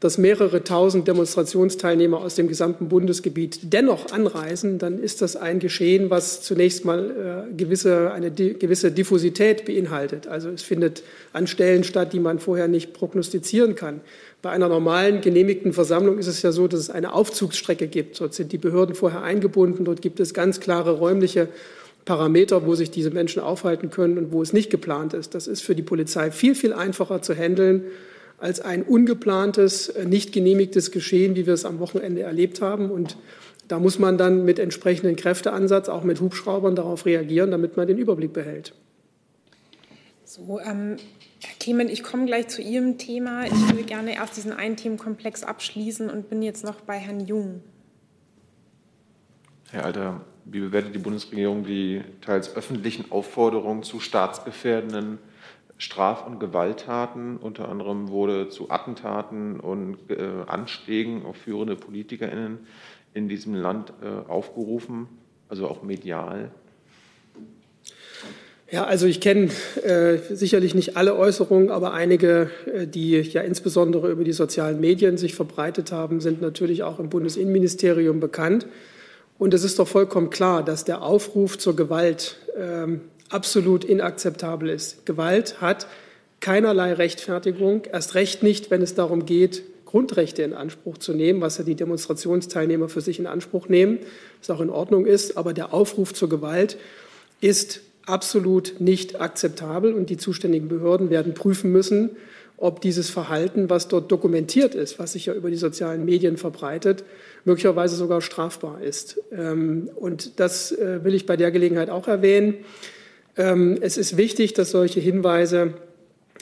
dass mehrere tausend Demonstrationsteilnehmer aus dem gesamten Bundesgebiet dennoch anreisen, dann ist das ein Geschehen, was zunächst mal äh, gewisse, eine gewisse Diffusität beinhaltet. Also es findet an Stellen statt, die man vorher nicht prognostizieren kann. Bei einer normalen genehmigten Versammlung ist es ja so, dass es eine Aufzugsstrecke gibt. Dort sind die Behörden vorher eingebunden. Dort gibt es ganz klare räumliche Parameter, wo sich diese Menschen aufhalten können und wo es nicht geplant ist. Das ist für die Polizei viel, viel einfacher zu handeln als ein ungeplantes, äh, nicht genehmigtes Geschehen, wie wir es am Wochenende erlebt haben. Und da muss man dann mit entsprechendem Kräfteansatz, auch mit Hubschraubern, darauf reagieren, damit man den Überblick behält. So, ähm, Herr Clement, ich komme gleich zu Ihrem Thema. Ich würde gerne erst diesen einen Themenkomplex abschließen und bin jetzt noch bei Herrn Jung. Herr Alter, wie bewertet die Bundesregierung die teils öffentlichen Aufforderungen zu staatsgefährdenden Straf- und Gewalttaten. Unter anderem wurde zu Attentaten und äh, Anschlägen auf führende PolitikerInnen in diesem Land äh, aufgerufen, also auch medial. Ja, also ich kenne äh, sicherlich nicht alle Äußerungen, aber einige, äh, die ja insbesondere über die sozialen Medien sich verbreitet haben, sind natürlich auch im Bundesinnenministerium bekannt. Und es ist doch vollkommen klar, dass der Aufruf zur Gewalt ähm, absolut inakzeptabel ist. Gewalt hat keinerlei Rechtfertigung, erst recht nicht, wenn es darum geht, Grundrechte in Anspruch zu nehmen, was ja die Demonstrationsteilnehmer für sich in Anspruch nehmen, was auch in Ordnung ist. Aber der Aufruf zur Gewalt ist absolut nicht akzeptabel und die zuständigen Behörden werden prüfen müssen, ob dieses Verhalten, was dort dokumentiert ist, was sich ja über die sozialen Medien verbreitet, möglicherweise sogar strafbar ist. Ähm, und das äh, will ich bei der Gelegenheit auch erwähnen. Ähm, es ist wichtig, dass solche Hinweise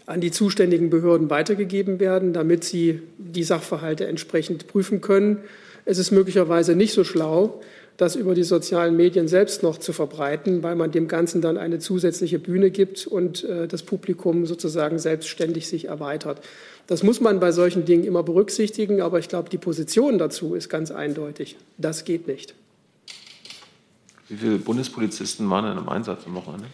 an die zuständigen Behörden weitergegeben werden, damit sie die Sachverhalte entsprechend prüfen können. Es ist möglicherweise nicht so schlau, das über die sozialen Medien selbst noch zu verbreiten, weil man dem Ganzen dann eine zusätzliche Bühne gibt und äh, das Publikum sozusagen selbstständig sich erweitert. Das muss man bei solchen Dingen immer berücksichtigen, aber ich glaube, die Position dazu ist ganz eindeutig. Das geht nicht. Wie viele Bundespolizisten waren denn im Einsatz am Wochenende?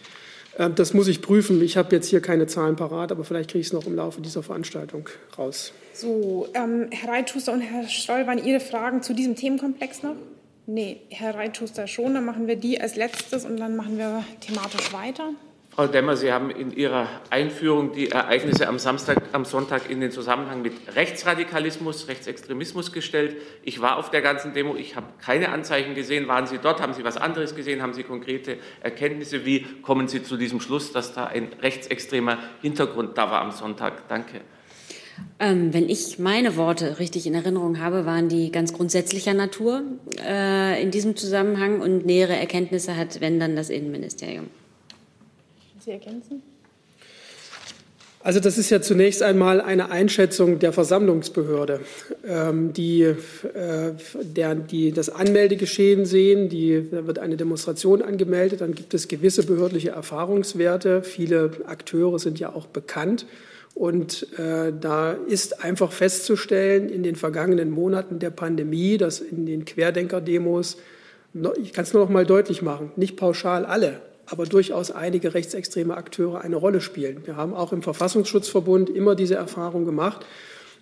Ähm, das muss ich prüfen. Ich habe jetzt hier keine Zahlen parat, aber vielleicht kriege ich es noch im Laufe dieser Veranstaltung raus. So, ähm, Herr Reitschuster und Herr Stoll, waren Ihre Fragen zu diesem Themenkomplex noch? Nee, Herr Reitschuster schon. Dann machen wir die als letztes und dann machen wir thematisch weiter. Frau Demmer, Sie haben in Ihrer Einführung die Ereignisse am Samstag, am Sonntag in den Zusammenhang mit Rechtsradikalismus, Rechtsextremismus gestellt. Ich war auf der ganzen Demo, ich habe keine Anzeichen gesehen. Waren Sie dort? Haben Sie was anderes gesehen? Haben Sie konkrete Erkenntnisse? Wie kommen Sie zu diesem Schluss, dass da ein rechtsextremer Hintergrund da war am Sonntag? Danke. Ähm, wenn ich meine Worte richtig in Erinnerung habe, waren die ganz grundsätzlicher Natur äh, in diesem Zusammenhang und nähere Erkenntnisse hat, wenn dann das Innenministerium. Sie ergänzen? Also das ist ja zunächst einmal eine Einschätzung der Versammlungsbehörde, ähm, die, äh, der, die das Anmeldegeschehen sehen. Die, da wird eine Demonstration angemeldet, dann gibt es gewisse behördliche Erfahrungswerte. Viele Akteure sind ja auch bekannt. Und äh, da ist einfach festzustellen, in den vergangenen Monaten der Pandemie, dass in den Querdenker-Demos, ich kann es nur noch mal deutlich machen, nicht pauschal alle, aber durchaus einige rechtsextreme Akteure eine Rolle spielen. Wir haben auch im Verfassungsschutzverbund immer diese Erfahrung gemacht,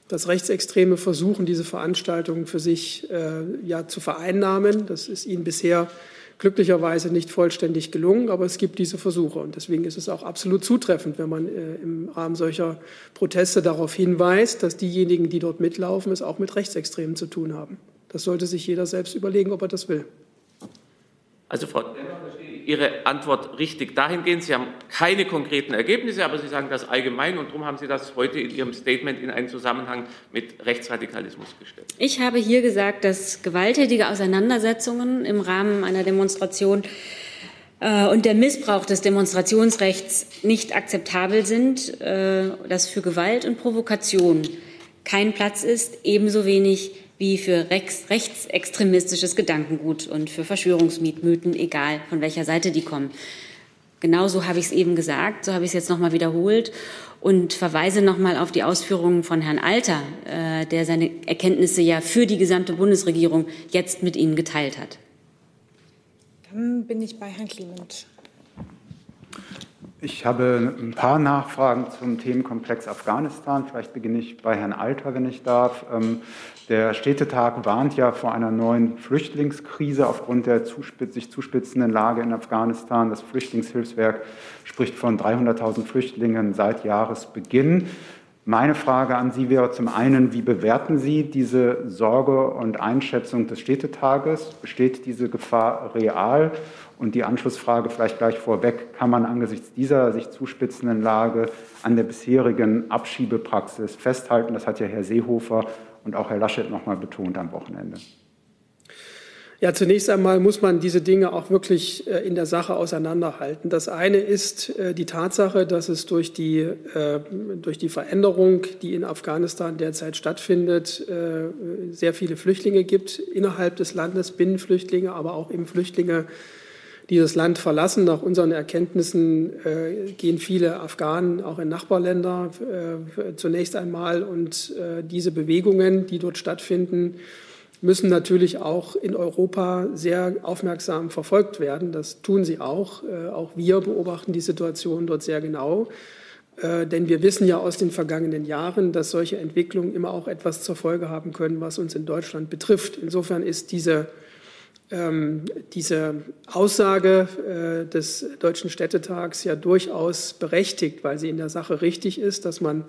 dass Rechtsextreme versuchen, diese Veranstaltungen für sich äh, ja, zu vereinnahmen. Das ist ihnen bisher glücklicherweise nicht vollständig gelungen, aber es gibt diese Versuche. Und deswegen ist es auch absolut zutreffend, wenn man äh, im Rahmen solcher Proteste darauf hinweist, dass diejenigen, die dort mitlaufen, es auch mit Rechtsextremen zu tun haben. Das sollte sich jeder selbst überlegen, ob er das will. Also Frau Ihre Antwort richtig dahingehend. Sie haben keine konkreten Ergebnisse, aber Sie sagen das allgemein und darum haben Sie das heute in Ihrem Statement in einen Zusammenhang mit Rechtsradikalismus gestellt. Ich habe hier gesagt, dass gewalttätige Auseinandersetzungen im Rahmen einer Demonstration äh, und der Missbrauch des Demonstrationsrechts nicht akzeptabel sind, äh, dass für Gewalt und Provokation kein Platz ist, ebenso wenig wie für rechts, rechtsextremistisches Gedankengut und für Verschwörungsmythen, egal von welcher Seite die kommen. Genauso habe ich es eben gesagt, so habe ich es jetzt nochmal wiederholt und verweise nochmal auf die Ausführungen von Herrn Alter, äh, der seine Erkenntnisse ja für die gesamte Bundesregierung jetzt mit Ihnen geteilt hat. Dann bin ich bei Herrn Clement. Ich habe ein paar Nachfragen zum Themenkomplex Afghanistan. Vielleicht beginne ich bei Herrn Alter, wenn ich darf. Der Städtetag warnt ja vor einer neuen Flüchtlingskrise aufgrund der sich zuspitzenden Lage in Afghanistan. Das Flüchtlingshilfswerk spricht von 300.000 Flüchtlingen seit Jahresbeginn. Meine Frage an Sie wäre zum einen, wie bewerten Sie diese Sorge und Einschätzung des Städtetages? Besteht diese Gefahr real? Und die Anschlussfrage vielleicht gleich vorweg, kann man angesichts dieser sich zuspitzenden Lage an der bisherigen Abschiebepraxis festhalten? Das hat ja Herr Seehofer und auch Herr Laschet noch mal betont am Wochenende. Ja, zunächst einmal muss man diese Dinge auch wirklich äh, in der Sache auseinanderhalten. Das eine ist äh, die Tatsache, dass es durch die, äh, durch die Veränderung, die in Afghanistan derzeit stattfindet, sehr viele Flüchtlinge gibt innerhalb des Landes, Binnenflüchtlinge, aber auch eben Flüchtlinge, die das Land verlassen. Nach unseren Erkenntnissen gehen viele Afghanen auch in Nachbarländer zunächst einmal. Und diese Bewegungen, die dort stattfinden, müssen natürlich auch in Europa sehr aufmerksam verfolgt werden. Das tun sie auch. Äh, auch wir beobachten die Situation dort sehr genau. Äh, denn wir wissen ja aus den vergangenen Jahren, dass solche Entwicklungen immer auch etwas zur Folge haben können, was uns in Deutschland betrifft. Insofern ist diese, ähm, diese Aussage äh, des Deutschen Städtetags ja durchaus berechtigt, weil sie in der Sache richtig ist, dass man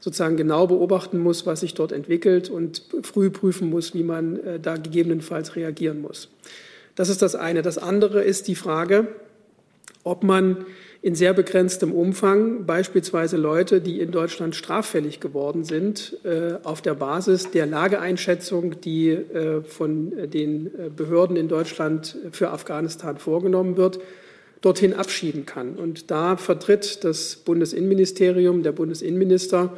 sozusagen genau beobachten muss, was sich dort entwickelt und früh prüfen muss, wie man äh, da gegebenenfalls reagieren muss. Das ist das eine. Das andere ist die Frage, ob man in sehr begrenztem Umfang beispielsweise Leute, die in Deutschland straffällig geworden sind, äh, auf der Basis der Lageeinschätzung, die äh, von den Behörden in Deutschland für Afghanistan vorgenommen wird, dorthin abschieben kann. Und da vertritt das Bundesinnenministerium, der Bundesinnenminister,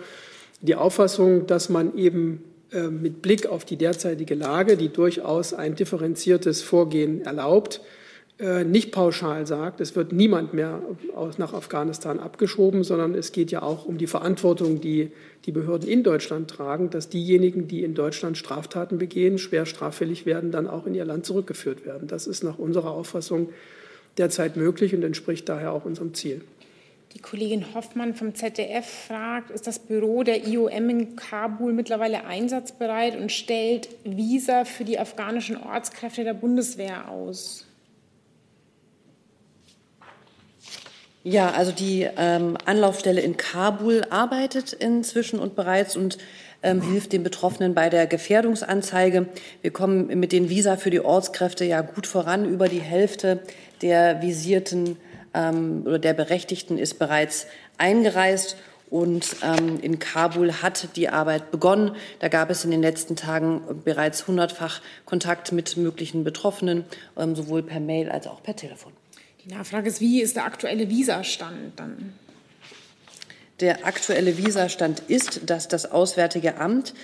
die Auffassung, dass man eben äh, mit Blick auf die derzeitige Lage, die durchaus ein differenziertes Vorgehen erlaubt, äh, nicht pauschal sagt, es wird niemand mehr nach Afghanistan abgeschoben, sondern es geht ja auch um die Verantwortung, die die Behörden in Deutschland tragen, dass diejenigen, die in Deutschland Straftaten begehen, schwer straffällig werden, dann auch in ihr Land zurückgeführt werden. Das ist nach unserer Auffassung derzeit möglich und entspricht daher auch unserem Ziel. Die Kollegin Hoffmann vom ZDF fragt, ist das Büro der IOM in Kabul mittlerweile einsatzbereit und stellt Visa für die afghanischen Ortskräfte der Bundeswehr aus? Ja, also die ähm, Anlaufstelle in Kabul arbeitet inzwischen und bereits und ähm, hilft den Betroffenen bei der Gefährdungsanzeige. Wir kommen mit den Visa für die Ortskräfte ja gut voran. Über die Hälfte der Visierten ähm, oder der Berechtigten ist bereits eingereist. Und ähm, in Kabul hat die Arbeit begonnen. Da gab es in den letzten Tagen bereits hundertfach Kontakt mit möglichen Betroffenen, ähm, sowohl per Mail als auch per Telefon. Die Nachfrage ist, wie ist der aktuelle Visastand dann? Der aktuelle Visastand ist, dass das Auswärtige Amt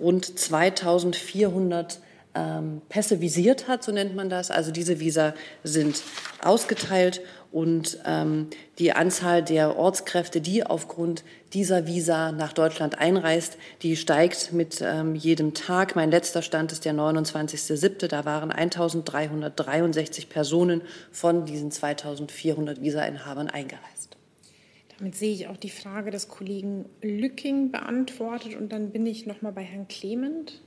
rund 2400 ähm, Pässe visiert hat, so nennt man das. Also diese Visa sind ausgeteilt und ähm, die Anzahl der Ortskräfte, die aufgrund dieser Visa nach Deutschland einreist, die steigt mit ähm, jedem Tag. Mein letzter Stand ist der 29.07. Da waren 1363 Personen von diesen 2400 Visa-Inhabern eingereist. Damit sehe ich auch die Frage des Kollegen Lücking beantwortet und dann bin ich noch mal bei Herrn Clement.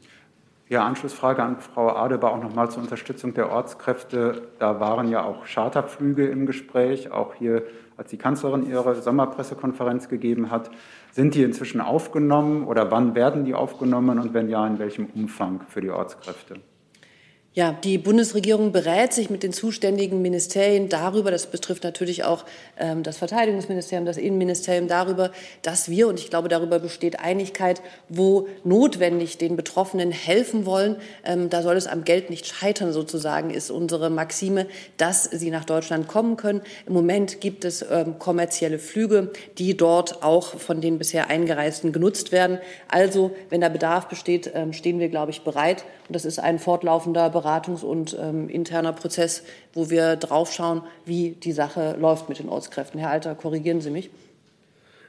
Ja, Anschlussfrage an Frau Adebar auch nochmal zur Unterstützung der Ortskräfte. Da waren ja auch Charterflüge im Gespräch, auch hier, als die Kanzlerin ihre Sommerpressekonferenz gegeben hat. Sind die inzwischen aufgenommen oder wann werden die aufgenommen und wenn ja, in welchem Umfang für die Ortskräfte? Ja, die Bundesregierung berät sich mit den zuständigen Ministerien darüber, das betrifft natürlich auch ähm, das Verteidigungsministerium, das Innenministerium, darüber, dass wir, und ich glaube, darüber besteht Einigkeit, wo notwendig den Betroffenen helfen wollen. Ähm, da soll es am Geld nicht scheitern, sozusagen, ist unsere Maxime, dass sie nach Deutschland kommen können. Im Moment gibt es ähm, kommerzielle Flüge, die dort auch von den bisher Eingereisten genutzt werden. Also, wenn da Bedarf besteht, ähm, stehen wir, glaube ich, bereit. Und das ist ein fortlaufender Bereich Beratungs- und ähm, interner Prozess, wo wir draufschauen, wie die Sache läuft mit den Ortskräften. Herr Alter, korrigieren Sie mich.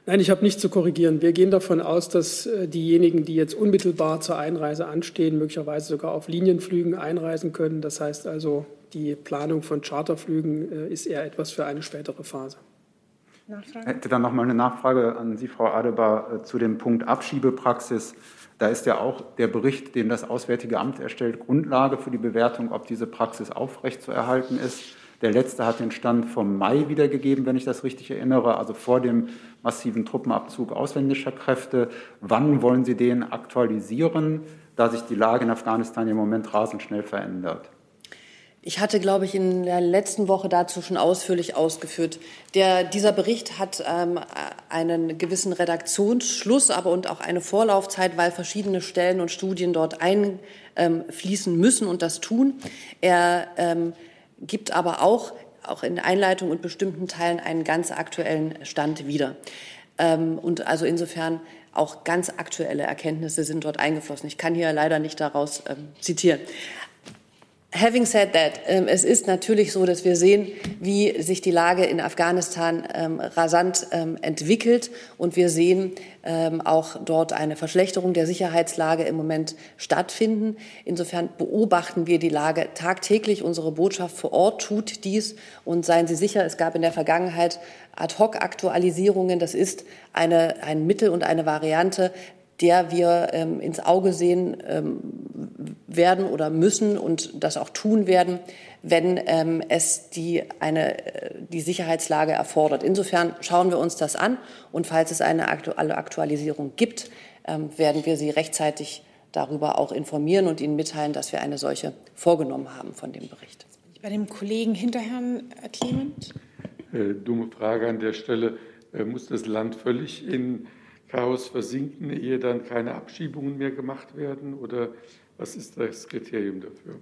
Nein, ich habe nichts zu korrigieren. Wir gehen davon aus, dass äh, diejenigen, die jetzt unmittelbar zur Einreise anstehen, möglicherweise sogar auf Linienflügen einreisen können. Das heißt also, die Planung von Charterflügen äh, ist eher etwas für eine spätere Phase. Nachfrage? Ich hätte dann noch mal eine Nachfrage an Sie, Frau Adebar, äh, zu dem Punkt Abschiebepraxis. Da ist ja auch der Bericht, den das Auswärtige Amt erstellt, Grundlage für die Bewertung, ob diese Praxis aufrechtzuerhalten ist. Der letzte hat den Stand vom Mai wiedergegeben, wenn ich das richtig erinnere, also vor dem massiven Truppenabzug ausländischer Kräfte. Wann wollen Sie den aktualisieren, da sich die Lage in Afghanistan im Moment rasend schnell verändert? Ich hatte, glaube ich, in der letzten Woche dazu schon ausführlich ausgeführt. Der, dieser Bericht hat ähm, einen gewissen Redaktionsschluss, aber und auch eine Vorlaufzeit, weil verschiedene Stellen und Studien dort einfließen müssen und das tun. Er ähm, gibt aber auch, auch in Einleitung und bestimmten Teilen einen ganz aktuellen Stand wieder. Ähm, und also insofern auch ganz aktuelle Erkenntnisse sind dort eingeflossen. Ich kann hier leider nicht daraus ähm, zitieren. Having said that, ähm, es ist natürlich so, dass wir sehen, wie sich die Lage in Afghanistan ähm, rasant ähm, entwickelt und wir sehen auch dort eine Verschlechterung der Sicherheitslage im Moment stattfinden. Insofern beobachten wir die Lage tagtäglich. Unsere Botschaft vor Ort tut dies und seien Sie sicher, es gab in der Vergangenheit Ad-hoc-Aktualisierungen. Das ist eine, ein Mittel und eine Variante, der wir ins Auge sehen werden oder müssen und das auch tun werden, wenn ähm, es die, eine, äh, die Sicherheitslage erfordert. Insofern schauen wir uns das an und falls es eine aktuelle Aktualisierung gibt, ähm, werden wir Sie rechtzeitig darüber auch informieren und Ihnen mitteilen, dass wir eine solche vorgenommen haben von dem Bericht. Bei dem Kollegen hinter Herrn Clement. Äh, dumme Frage an der Stelle. Äh, muss das Land völlig in Chaos versinken, ehe dann keine Abschiebungen mehr gemacht werden? Oder was ist das Kriterium dafür?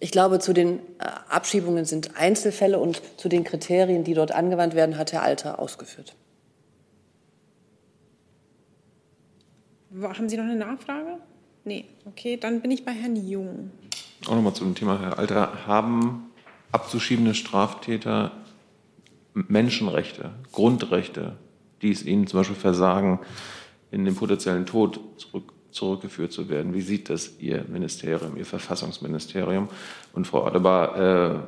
Ich glaube, zu den äh, Abschiebungen sind Einzelfälle und zu den Kriterien, die dort angewandt werden, hat Herr Alter ausgeführt. Haben Sie noch eine Nachfrage? Nee, okay, dann bin ich bei Herrn Jung. Auch nochmal zu dem Thema, Herr Alter. Haben abzuschiebende Straftäter Menschenrechte, Grundrechte, die es ihnen zum Beispiel versagen, in den potenziellen Tod zurück, zurückgeführt zu werden. Wie sieht das Ihr Ministerium, Ihr Verfassungsministerium? Und Frau Adebar, äh,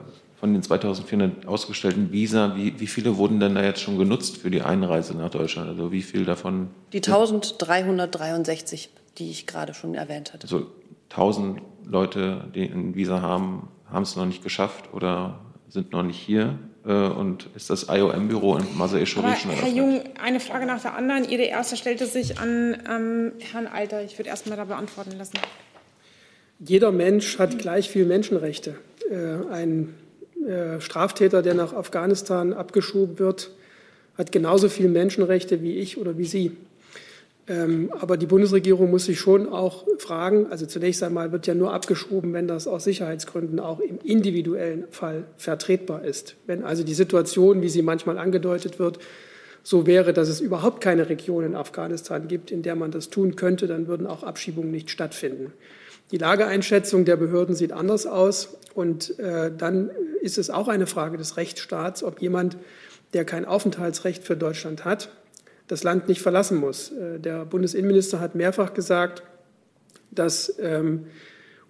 von den 2400 ausgestellten Visa, wie, wie viele wurden denn da jetzt schon genutzt für die Einreise nach Deutschland? Also wie viel davon? Die 1363, die ich gerade schon erwähnt hatte. Also 1000 Leute, die ein Visa haben, haben es noch nicht geschafft oder sind noch nicht hier? Äh, und ist das IOM-Büro in Masai schon Herr Jung, eine Frage nach der anderen. Ihre erste stellte sich an ähm, Herrn Alter. Ich würde erst mal da beantworten lassen. Jeder Mensch hat gleich viel Menschenrechte. Äh, ein äh, Straftäter, der nach Afghanistan abgeschoben wird, hat genauso viele Menschenrechte wie ich oder wie Sie. Ähm, aber die Bundesregierung muss sich schon auch fragen, also zunächst einmal wird ja nur abgeschoben, wenn das aus Sicherheitsgründen auch im individuellen Fall vertretbar ist. Wenn also die Situation, wie sie manchmal angedeutet wird, so wäre, dass es überhaupt keine Region in Afghanistan gibt, in der man das tun könnte, dann würden auch Abschiebungen nicht stattfinden. Die Lageeinschätzung der Behörden sieht anders aus. Und äh, dann ist es auch eine Frage des Rechtsstaats, ob jemand, der kein Aufenthaltsrecht für Deutschland hat, das Land nicht verlassen muss. Äh, der Bundesinnenminister hat mehrfach gesagt, dass ähm,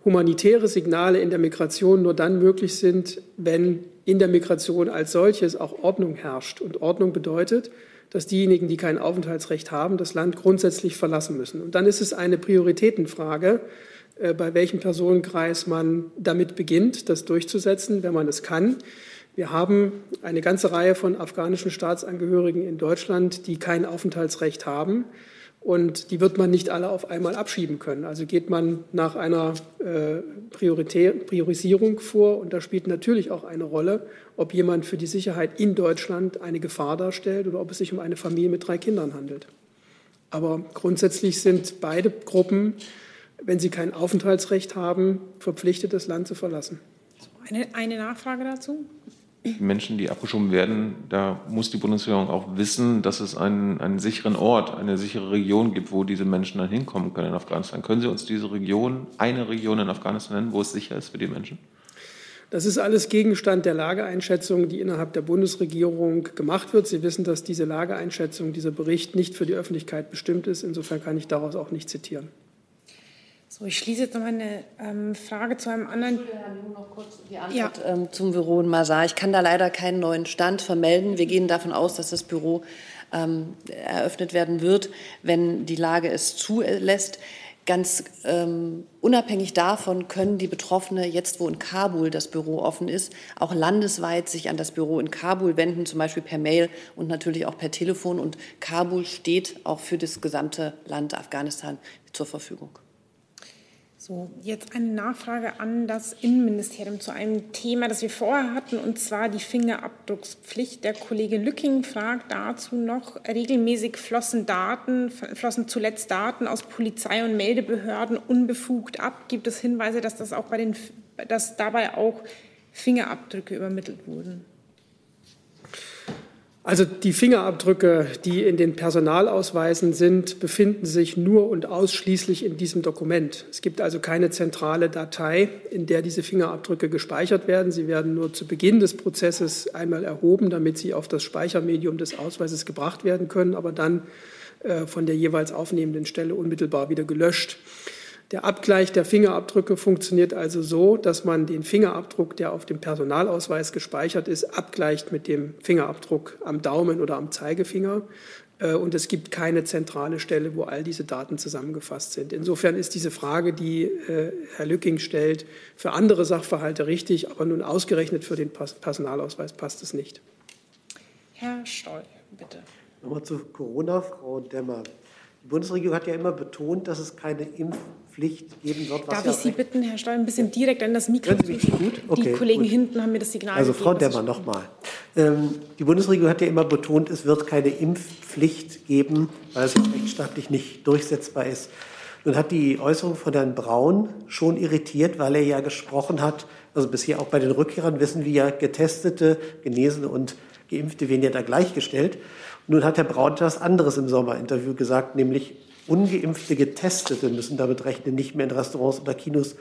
humanitäre Signale in der Migration nur dann möglich sind, wenn in der Migration als solches auch Ordnung herrscht. Und Ordnung bedeutet, dass diejenigen, die kein Aufenthaltsrecht haben, das Land grundsätzlich verlassen müssen. Und dann ist es eine Prioritätenfrage, äh, bei welchem Personenkreis man damit beginnt, das durchzusetzen, wenn man es kann. Wir haben eine ganze Reihe von afghanischen Staatsangehörigen in Deutschland, die kein Aufenthaltsrecht haben. Und die wird man nicht alle auf einmal abschieben können. Also geht man nach einer äh, Priorisierung vor. Und da spielt natürlich auch eine Rolle, ob jemand für die Sicherheit in Deutschland eine Gefahr darstellt oder ob es sich um eine Familie mit drei Kindern handelt. Aber grundsätzlich sind beide Gruppen, wenn sie kein Aufenthaltsrecht haben, verpflichtet, das Land zu verlassen. Eine, eine Nachfrage dazu? Menschen, die abgeschoben werden, da muss die Bundesregierung auch wissen, dass es einen, einen sicheren Ort, eine sichere Region gibt, wo diese Menschen dann hinkommen können in Afghanistan. Können Sie uns diese Region, eine Region in Afghanistan nennen, wo es sicher ist für die Menschen? Das ist alles Gegenstand der Lageeinschätzung, die innerhalb der Bundesregierung gemacht wird. Sie wissen, dass diese Lageeinschätzung, dieser Bericht nicht für die Öffentlichkeit bestimmt ist. Insofern kann ich daraus auch nicht zitieren. So, ich schließe jetzt noch eine ähm, Frage zu einem anderen. Ich noch kurz die Antwort ja. ähm, zum Büro in Masar. Ich kann da leider keinen neuen Stand vermelden. Wir gehen davon aus, dass das Büro ähm, eröffnet werden wird, wenn die Lage es zulässt. Ganz ähm, unabhängig davon können die Betroffene jetzt, wo in Kabul das Büro offen ist, auch landesweit sich an das Büro in Kabul wenden, zum Beispiel per Mail und natürlich auch per Telefon. Und Kabul steht auch für das gesamte Land Afghanistan zur Verfügung. So, jetzt eine Nachfrage an das Innenministerium zu einem Thema, das wir vorher hatten, und zwar die Fingerabdruckspflicht. Der Kollege Lücking fragt dazu noch, regelmäßig flossen Daten, flossen zuletzt Daten aus Polizei und Meldebehörden unbefugt ab. Gibt es Hinweise, dass das auch bei den, dass dabei auch Fingerabdrücke übermittelt wurden? Also die Fingerabdrücke, die in den Personalausweisen sind, befinden sich nur und ausschließlich in diesem Dokument. Es gibt also keine zentrale Datei, in der diese Fingerabdrücke gespeichert werden. Sie werden nur zu Beginn des Prozesses einmal erhoben, damit sie auf das Speichermedium des Ausweises gebracht werden können, aber dann äh, von der jeweils aufnehmenden Stelle unmittelbar wieder gelöscht. Der Abgleich der Fingerabdrücke funktioniert also so, dass man den Fingerabdruck, der auf dem Personalausweis gespeichert ist, abgleicht mit dem Fingerabdruck am Daumen oder am Zeigefinger. Äh, und es gibt keine zentrale Stelle, wo all diese Daten zusammengefasst sind. Insofern ist diese Frage, die äh, Herr Lücking stellt, für andere Sachverhalte richtig, aber nun ausgerechnet für den Personalausweis passt es nicht. Herr Stoll, bitte. Nochmal zu Corona, Frau Demmer. Die Bundesregierung hat ja immer betont, dass es keine Impfpflicht geben wird. Darf ich Sie bitten, Herr Stoll, ein bisschen direkt an das Mikro zu gut? Okay, Die Kollegen gut. hinten haben mir das Signal Also Frau Demmer nochmal. Ähm, die Bundesregierung hat ja immer betont, es wird keine Impfpflicht geben, weil es rechtsstaatlich nicht durchsetzbar ist. Nun hat die Äußerung von Herrn Braun schon irritiert, weil er ja gesprochen hat, also bisher auch bei den Rückkehrern wissen wir ja, Getestete, Genesene und Geimpfte werden ja da gleichgestellt. Nun hat Herr Braun etwas anderes im Sommerinterview gesagt, nämlich ungeimpfte Getestete müssen damit rechnen, nicht mehr in Restaurants oder Kinos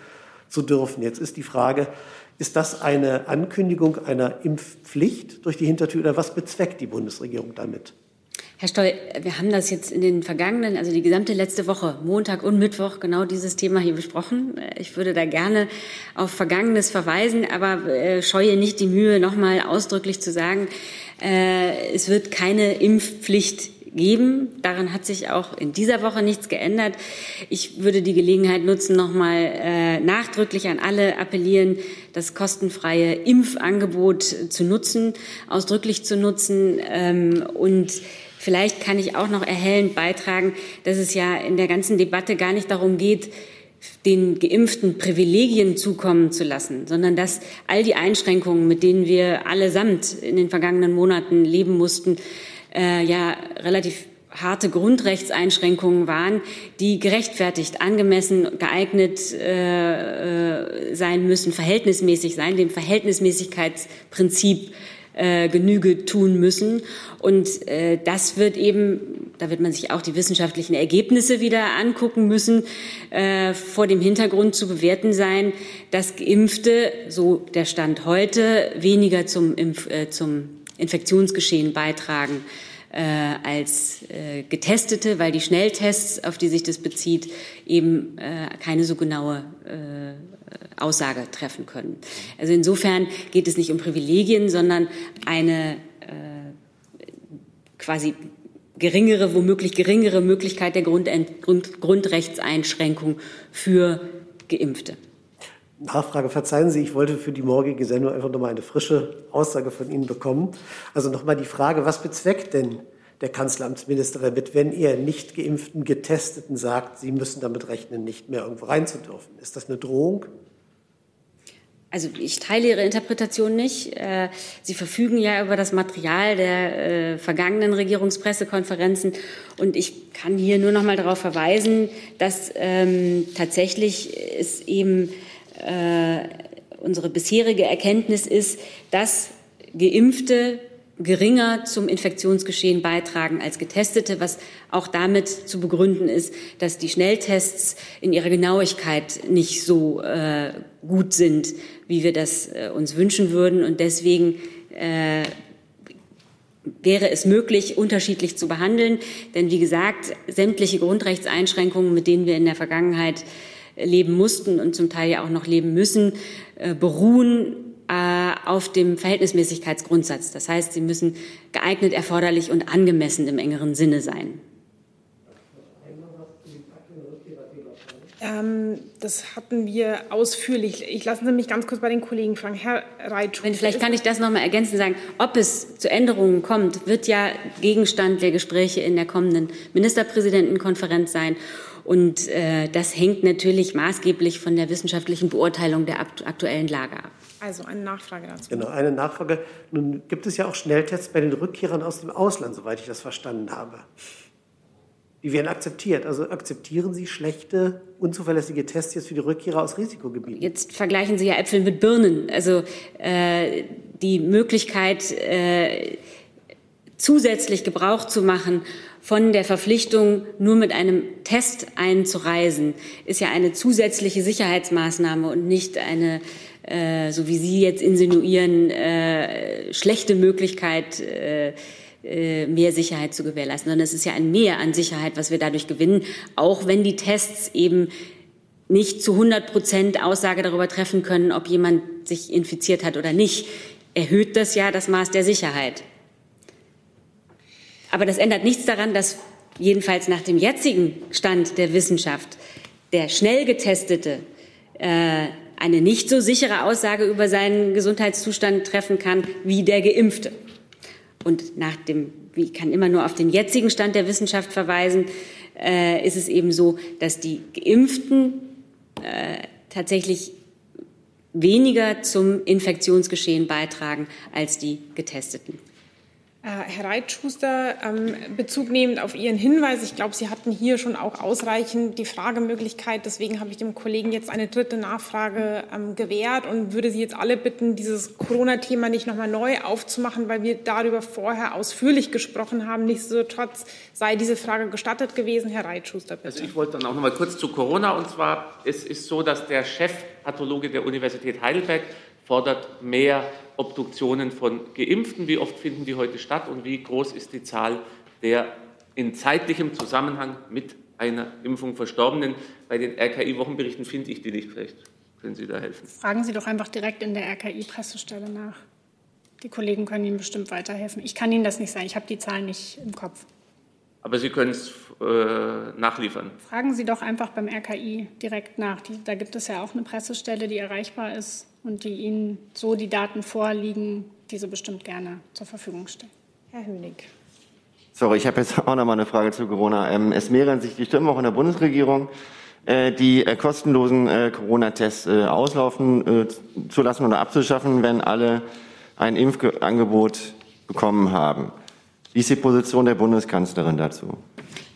zu dürfen. Jetzt ist die Frage, ist das eine Ankündigung einer Impfpflicht durch die Hintertür oder was bezweckt die Bundesregierung damit? Herr Stoll, wir haben das jetzt in den vergangenen, also die gesamte letzte Woche, Montag und Mittwoch, genau dieses Thema hier besprochen. Ich würde da gerne auf Vergangenes verweisen, aber äh, scheue nicht die Mühe, nochmal ausdrücklich zu sagen, es wird keine Impfpflicht geben. Daran hat sich auch in dieser Woche nichts geändert. Ich würde die Gelegenheit nutzen, nochmal äh, nachdrücklich an alle appellieren, das kostenfreie Impfangebot zu nutzen, ausdrücklich zu nutzen. Ähm, und vielleicht kann ich auch noch erhellend beitragen, dass es ja in der ganzen Debatte gar nicht darum geht, den Geimpften Privilegien zukommen zu lassen, sondern dass all die Einschränkungen, mit denen wir allesamt in den vergangenen Monaten leben mussten, äh, ja relativ harte Grundrechtseinschränkungen waren, die gerechtfertigt, angemessen, geeignet äh, äh, sein müssen, verhältnismäßig sein, dem Verhältnismäßigkeitsprinzip äh, Genüge tun müssen. Und äh, das wird eben, da wird man sich auch die wissenschaftlichen Ergebnisse wieder angucken müssen, äh, vor dem Hintergrund zu bewerten sein, dass Geimpfte, so der Stand heute, weniger zum, Impf, äh, zum Infektionsgeschehen beitragen äh, als äh, Getestete, weil die Schnelltests, auf die sich das bezieht, eben äh, keine so genaue äh, Aussage treffen können. Also insofern geht es nicht um Privilegien, sondern eine äh, quasi geringere, womöglich geringere Möglichkeit der Grund, Grund, Grundrechtseinschränkung für Geimpfte. Nachfrage, verzeihen Sie, ich wollte für die morgige Sendung einfach nochmal eine frische Aussage von Ihnen bekommen. Also nochmal die Frage, was bezweckt denn der Kanzleramtsminister wird, wenn er nicht geimpften, getesteten sagt, sie müssen damit rechnen, nicht mehr irgendwo reinzudürfen. Ist das eine Drohung? Also ich teile Ihre Interpretation nicht. Äh, Sie verfügen ja über das Material der äh, vergangenen Regierungspressekonferenzen und ich kann hier nur noch mal darauf verweisen, dass ähm, tatsächlich es eben äh, unsere bisherige Erkenntnis ist, dass Geimpfte geringer zum Infektionsgeschehen beitragen als Getestete, was auch damit zu begründen ist, dass die Schnelltests in ihrer Genauigkeit nicht so äh, gut sind, wie wir das äh, uns wünschen würden. Und deswegen äh, wäre es möglich, unterschiedlich zu behandeln. Denn wie gesagt, sämtliche Grundrechtseinschränkungen, mit denen wir in der Vergangenheit leben mussten und zum Teil ja auch noch leben müssen, äh, beruhen auf dem Verhältnismäßigkeitsgrundsatz. Das heißt, sie müssen geeignet, erforderlich und angemessen im engeren Sinne sein. Ähm, das hatten wir ausführlich. Ich lasse Sie mich ganz kurz bei den Kollegen fragen. Herr Reitsch. Vielleicht kann ich das noch mal ergänzen sagen. Ob es zu Änderungen kommt, wird ja Gegenstand der Gespräche in der kommenden Ministerpräsidentenkonferenz sein. Und äh, das hängt natürlich maßgeblich von der wissenschaftlichen Beurteilung der aktuellen Lage ab. Also eine Nachfrage dazu. Genau, eine Nachfrage. Nun gibt es ja auch Schnelltests bei den Rückkehrern aus dem Ausland, soweit ich das verstanden habe. Die werden akzeptiert. Also akzeptieren Sie schlechte, unzuverlässige Tests jetzt für die Rückkehrer aus Risikogebieten? Jetzt vergleichen Sie ja Äpfel mit Birnen. Also äh, die Möglichkeit, äh, zusätzlich Gebrauch zu machen von der Verpflichtung, nur mit einem Test einzureisen, ist ja eine zusätzliche Sicherheitsmaßnahme und nicht eine äh, so wie Sie jetzt insinuieren, äh, schlechte Möglichkeit, äh, äh, mehr Sicherheit zu gewährleisten, sondern es ist ja ein Mehr an Sicherheit, was wir dadurch gewinnen, auch wenn die Tests eben nicht zu 100 Prozent Aussage darüber treffen können, ob jemand sich infiziert hat oder nicht, erhöht das ja das Maß der Sicherheit. Aber das ändert nichts daran, dass jedenfalls nach dem jetzigen Stand der Wissenschaft der schnell getestete äh, eine nicht so sichere Aussage über seinen Gesundheitszustand treffen kann wie der Geimpfte. Und nach dem, ich kann immer nur auf den jetzigen Stand der Wissenschaft verweisen, äh, ist es eben so, dass die Geimpften äh, tatsächlich weniger zum Infektionsgeschehen beitragen als die Getesteten. Äh, Herr Reitschuster, ähm, Bezug nehmend auf Ihren Hinweis, ich glaube, Sie hatten hier schon auch ausreichend die Fragemöglichkeit. Deswegen habe ich dem Kollegen jetzt eine dritte Nachfrage ähm, gewährt und würde Sie jetzt alle bitten, dieses Corona-Thema nicht nochmal neu aufzumachen, weil wir darüber vorher ausführlich gesprochen haben. Nichtsdestotrotz sei diese Frage gestattet gewesen. Herr Reitschuster, bitte. Also ich wollte dann auch noch mal kurz zu Corona. Und zwar, es ist so, dass der Chefpathologe der Universität Heidelberg fordert mehr Obduktionen von Geimpften. Wie oft finden die heute statt und wie groß ist die Zahl der in zeitlichem Zusammenhang mit einer Impfung Verstorbenen? Bei den RKI-Wochenberichten finde ich die nicht. Vielleicht können Sie da helfen. Fragen Sie doch einfach direkt in der RKI-Pressestelle nach. Die Kollegen können Ihnen bestimmt weiterhelfen. Ich kann Ihnen das nicht sagen. Ich habe die Zahlen nicht im Kopf. Aber Sie können es äh, nachliefern. Fragen Sie doch einfach beim RKI direkt nach. Die, da gibt es ja auch eine Pressestelle, die erreichbar ist und die Ihnen so die Daten vorliegen, diese bestimmt gerne zur Verfügung stellen. Herr Hönig. Sorry, ich habe jetzt auch noch mal eine Frage zu Corona. Ähm, es mehren sich die Stimmen auch in der Bundesregierung, äh, die äh, kostenlosen äh, Corona-Tests auslaufen zu lassen oder abzuschaffen, wenn alle ein Impfangebot bekommen haben. Wie ist die Position der Bundeskanzlerin dazu?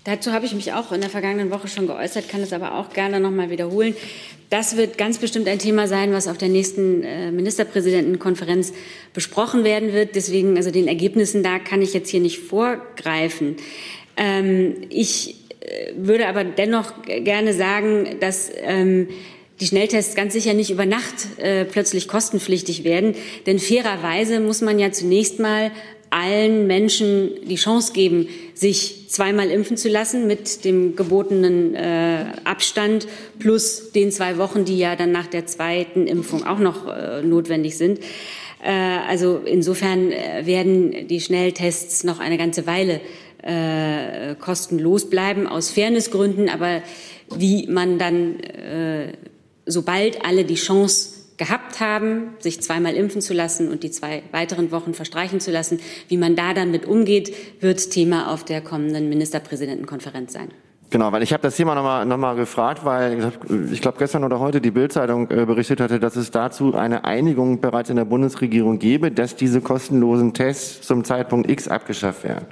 Dazu habe ich mich auch in der vergangenen Woche schon geäußert, kann es aber auch gerne noch mal wiederholen. Das wird ganz bestimmt ein Thema sein, was auf der nächsten äh, Ministerpräsidentenkonferenz besprochen werden wird. Deswegen, also den Ergebnissen da kann ich jetzt hier nicht vorgreifen. Ähm, ich äh, würde aber dennoch gerne sagen, dass ähm, die Schnelltests ganz sicher nicht über Nacht äh, plötzlich kostenpflichtig werden. Denn fairerweise muss man ja zunächst mal allen Menschen die Chance geben, sich zweimal impfen zu lassen mit dem gebotenen äh, Abstand plus den zwei Wochen, die ja dann nach der zweiten Impfung auch noch äh, notwendig sind. Äh, also insofern äh, werden die Schnelltests noch eine ganze Weile äh, kostenlos bleiben aus Fairnessgründen, aber wie man dann, äh, sobald alle die Chance gehabt haben, sich zweimal impfen zu lassen und die zwei weiteren Wochen verstreichen zu lassen. Wie man da dann mit umgeht, wird Thema auf der kommenden Ministerpräsidentenkonferenz sein. Genau, weil ich habe das Thema nochmal noch mal gefragt, weil ich glaube gestern oder heute die Bildzeitung äh, berichtet hatte, dass es dazu eine Einigung bereits in der Bundesregierung gäbe, dass diese kostenlosen Tests zum Zeitpunkt X abgeschafft werden.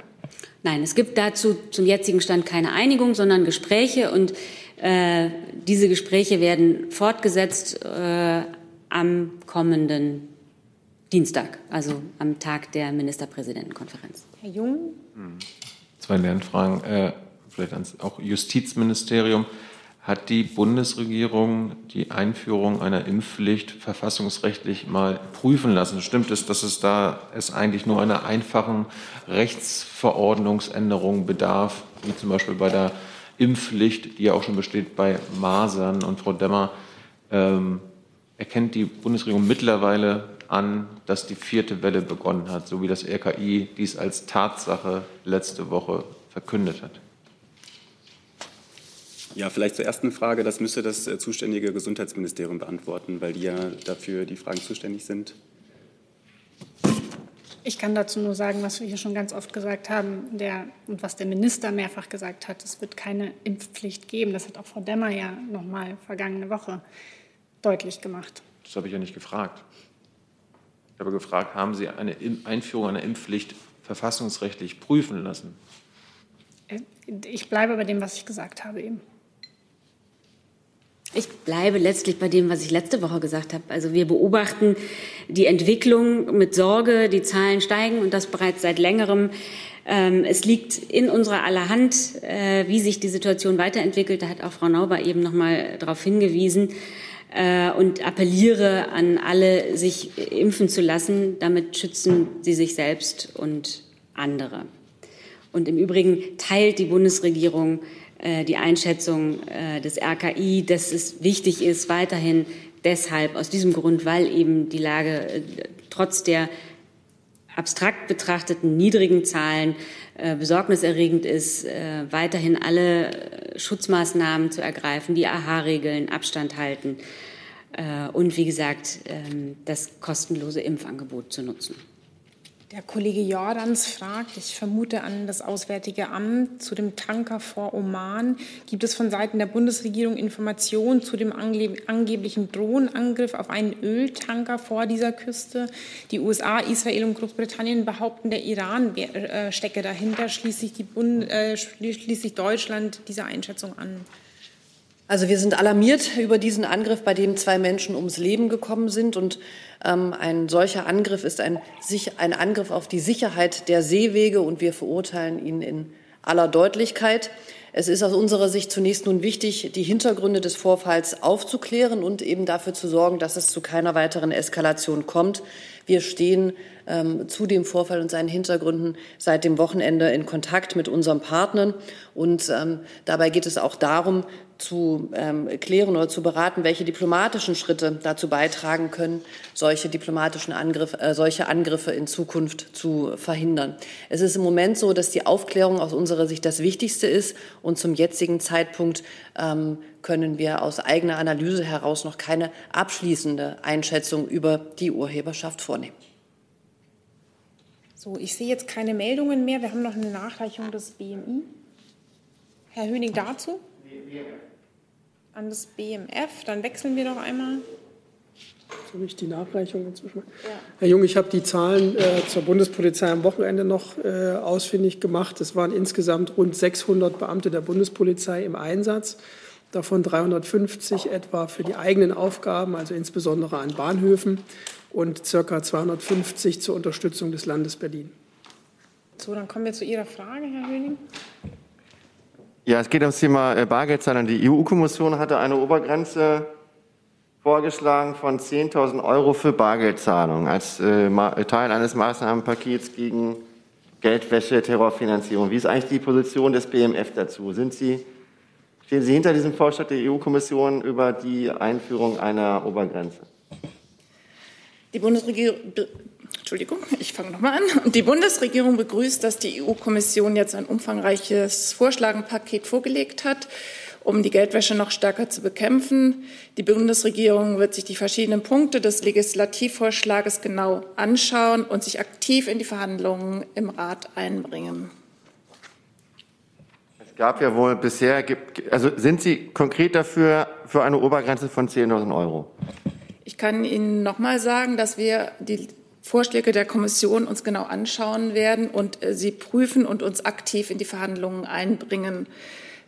Nein, es gibt dazu zum jetzigen Stand keine Einigung, sondern Gespräche und äh, diese Gespräche werden fortgesetzt äh, am kommenden Dienstag, also am Tag der Ministerpräsidentenkonferenz. Herr Jung? Hm. Zwei Lernfragen. Äh, vielleicht ans auch Justizministerium. Hat die Bundesregierung die Einführung einer Impfpflicht verfassungsrechtlich mal prüfen lassen? Stimmt es, dass es da es eigentlich nur einer einfachen Rechtsverordnungsänderung bedarf, wie zum Beispiel bei der Impfpflicht, die ja auch schon besteht bei Masern? Und Frau Demmer, ähm, erkennt die Bundesregierung mittlerweile an, dass die vierte Welle begonnen hat, so wie das RKI dies als Tatsache letzte Woche verkündet hat? Ja, vielleicht zur ersten Frage. Das müsste das äh, zuständige Gesundheitsministerium beantworten, weil die ja dafür die Fragen zuständig sind. Ich kann dazu nur sagen, was wir hier schon ganz oft gesagt haben der, und was der Minister mehrfach gesagt hat. Es wird keine Impfpflicht geben. Das hat auch Frau Demmer ja noch mal vergangene Woche deutlich gemacht. Das habe ich ja nicht gefragt. Ich habe gefragt, haben Sie eine Einführung einer Impfpflicht verfassungsrechtlich prüfen lassen? Äh, ich bleibe bei dem, was ich gesagt habe eben. Ich bleibe letztlich bei dem, was ich letzte Woche gesagt habe. Also wir beobachten die Entwicklung mit Sorge. Die Zahlen steigen und das bereits seit längerem. Ähm, es liegt in unserer aller Hand, äh, wie sich die Situation weiterentwickelt. Da hat auch Frau Nauber eben noch mal darauf hingewiesen und appelliere an alle, sich impfen zu lassen. Damit schützen sie sich selbst und andere. Und im Übrigen teilt die Bundesregierung äh, die Einschätzung äh, des RKI, dass es wichtig ist, weiterhin deshalb, aus diesem Grund, weil eben die Lage äh, trotz der abstrakt betrachteten niedrigen Zahlen besorgniserregend ist, weiterhin alle Schutzmaßnahmen zu ergreifen, die AHA-Regeln, Abstand halten und wie gesagt ähm, das kostenlose Impfangebot zu nutzen. Der Kollege Jordans fragt, ich vermute an das Auswärtige Amt, zu dem Tanker vor Oman. Gibt es von Seiten der Bundesregierung Informationen zu dem angeblichen Drohnenangriff auf einen Öltanker vor dieser Küste? Die USA, Israel und Großbritannien behaupten, der Iran äh, stecke dahinter. Die Bund, äh, Deutschland dieser Einschätzung an? Also wir sind alarmiert über diesen Angriff, bei dem zwei Menschen ums Leben gekommen sind. Und ähm, ein solcher Angriff ist ein, ein Angriff auf die Sicherheit der Seewege und wir verurteilen ihn in aller Deutlichkeit. Es ist aus unserer Sicht zunächst nun wichtig, die Hintergründe des Vorfalls aufzuklären und eben dafür zu sorgen, dass es zu keiner weiteren Eskalation kommt. Wir stehen ähm, zu dem Vorfall und seinen Hintergründen seit dem Wochenende in Kontakt mit unseren Partnern. Und ähm, dabei geht es auch darum, zu ähm, klären oder zu beraten, welche diplomatischen Schritte dazu beitragen können, solche diplomatischen Angriffe, äh, solche Angriffe in Zukunft zu verhindern. Es ist im Moment so, dass die Aufklärung aus unserer Sicht das Wichtigste ist und zum jetzigen Zeitpunkt ähm, können wir aus eigener Analyse heraus noch keine abschließende Einschätzung über die Urheberschaft vornehmen. So, ich sehe jetzt keine Meldungen mehr. Wir haben noch eine Nachreichung des BMI. Herr Höning dazu? An das BMF. Dann wechseln wir doch einmal. Soll ich die Nachreichung inzwischen? Ja. Herr Jung, ich habe die Zahlen äh, zur Bundespolizei am Wochenende noch äh, ausfindig gemacht. Es waren insgesamt rund 600 Beamte der Bundespolizei im Einsatz, davon 350 etwa für die eigenen Aufgaben, also insbesondere an Bahnhöfen, und ca. 250 zur Unterstützung des Landes Berlin. So, dann kommen wir zu Ihrer Frage, Herr Höning. Ja, es geht ums Thema äh, Bargeldzahlen. Die EU-Kommission hatte eine Obergrenze vorgeschlagen von 10.000 Euro für Bargeldzahlungen als äh, Teil eines Maßnahmenpakets gegen Geldwäsche, Terrorfinanzierung. Wie ist eigentlich die Position des BMF dazu? Sind Sie, stehen Sie hinter diesem Vorschlag der EU-Kommission über die Einführung einer Obergrenze? Die Bundesregierung Entschuldigung, ich fange nochmal an. Die Bundesregierung begrüßt, dass die EU-Kommission jetzt ein umfangreiches Vorschlagenpaket vorgelegt hat um die Geldwäsche noch stärker zu bekämpfen. Die Bundesregierung wird sich die verschiedenen Punkte des Legislativvorschlages genau anschauen und sich aktiv in die Verhandlungen im Rat einbringen. Es gab ja wohl bisher, also sind Sie konkret dafür für eine Obergrenze von 10.000 Euro? Ich kann Ihnen noch mal sagen, dass wir die Vorschläge der Kommission uns genau anschauen werden und äh, sie prüfen und uns aktiv in die Verhandlungen einbringen.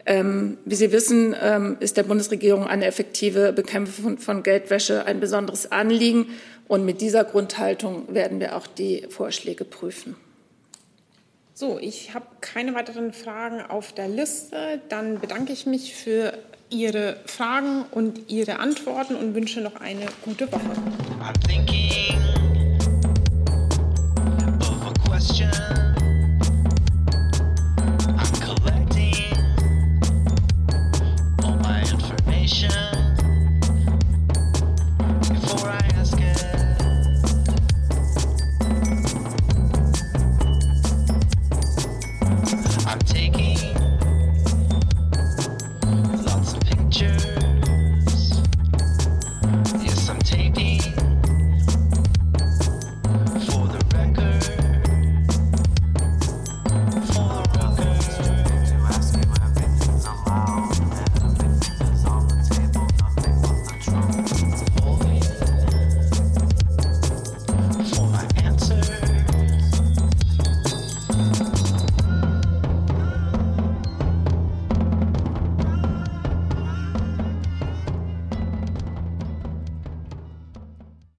Ähm, wie Sie wissen, ähm, ist der Bundesregierung eine effektive Bekämpfung von Geldwäsche ein besonderes Anliegen. Und mit dieser Grundhaltung werden wir auch die Vorschläge prüfen. So, ich habe keine weiteren Fragen auf der Liste. Dann bedanke ich mich für Ihre Fragen und Ihre Antworten und wünsche noch eine gute Woche. I'm collecting all my information.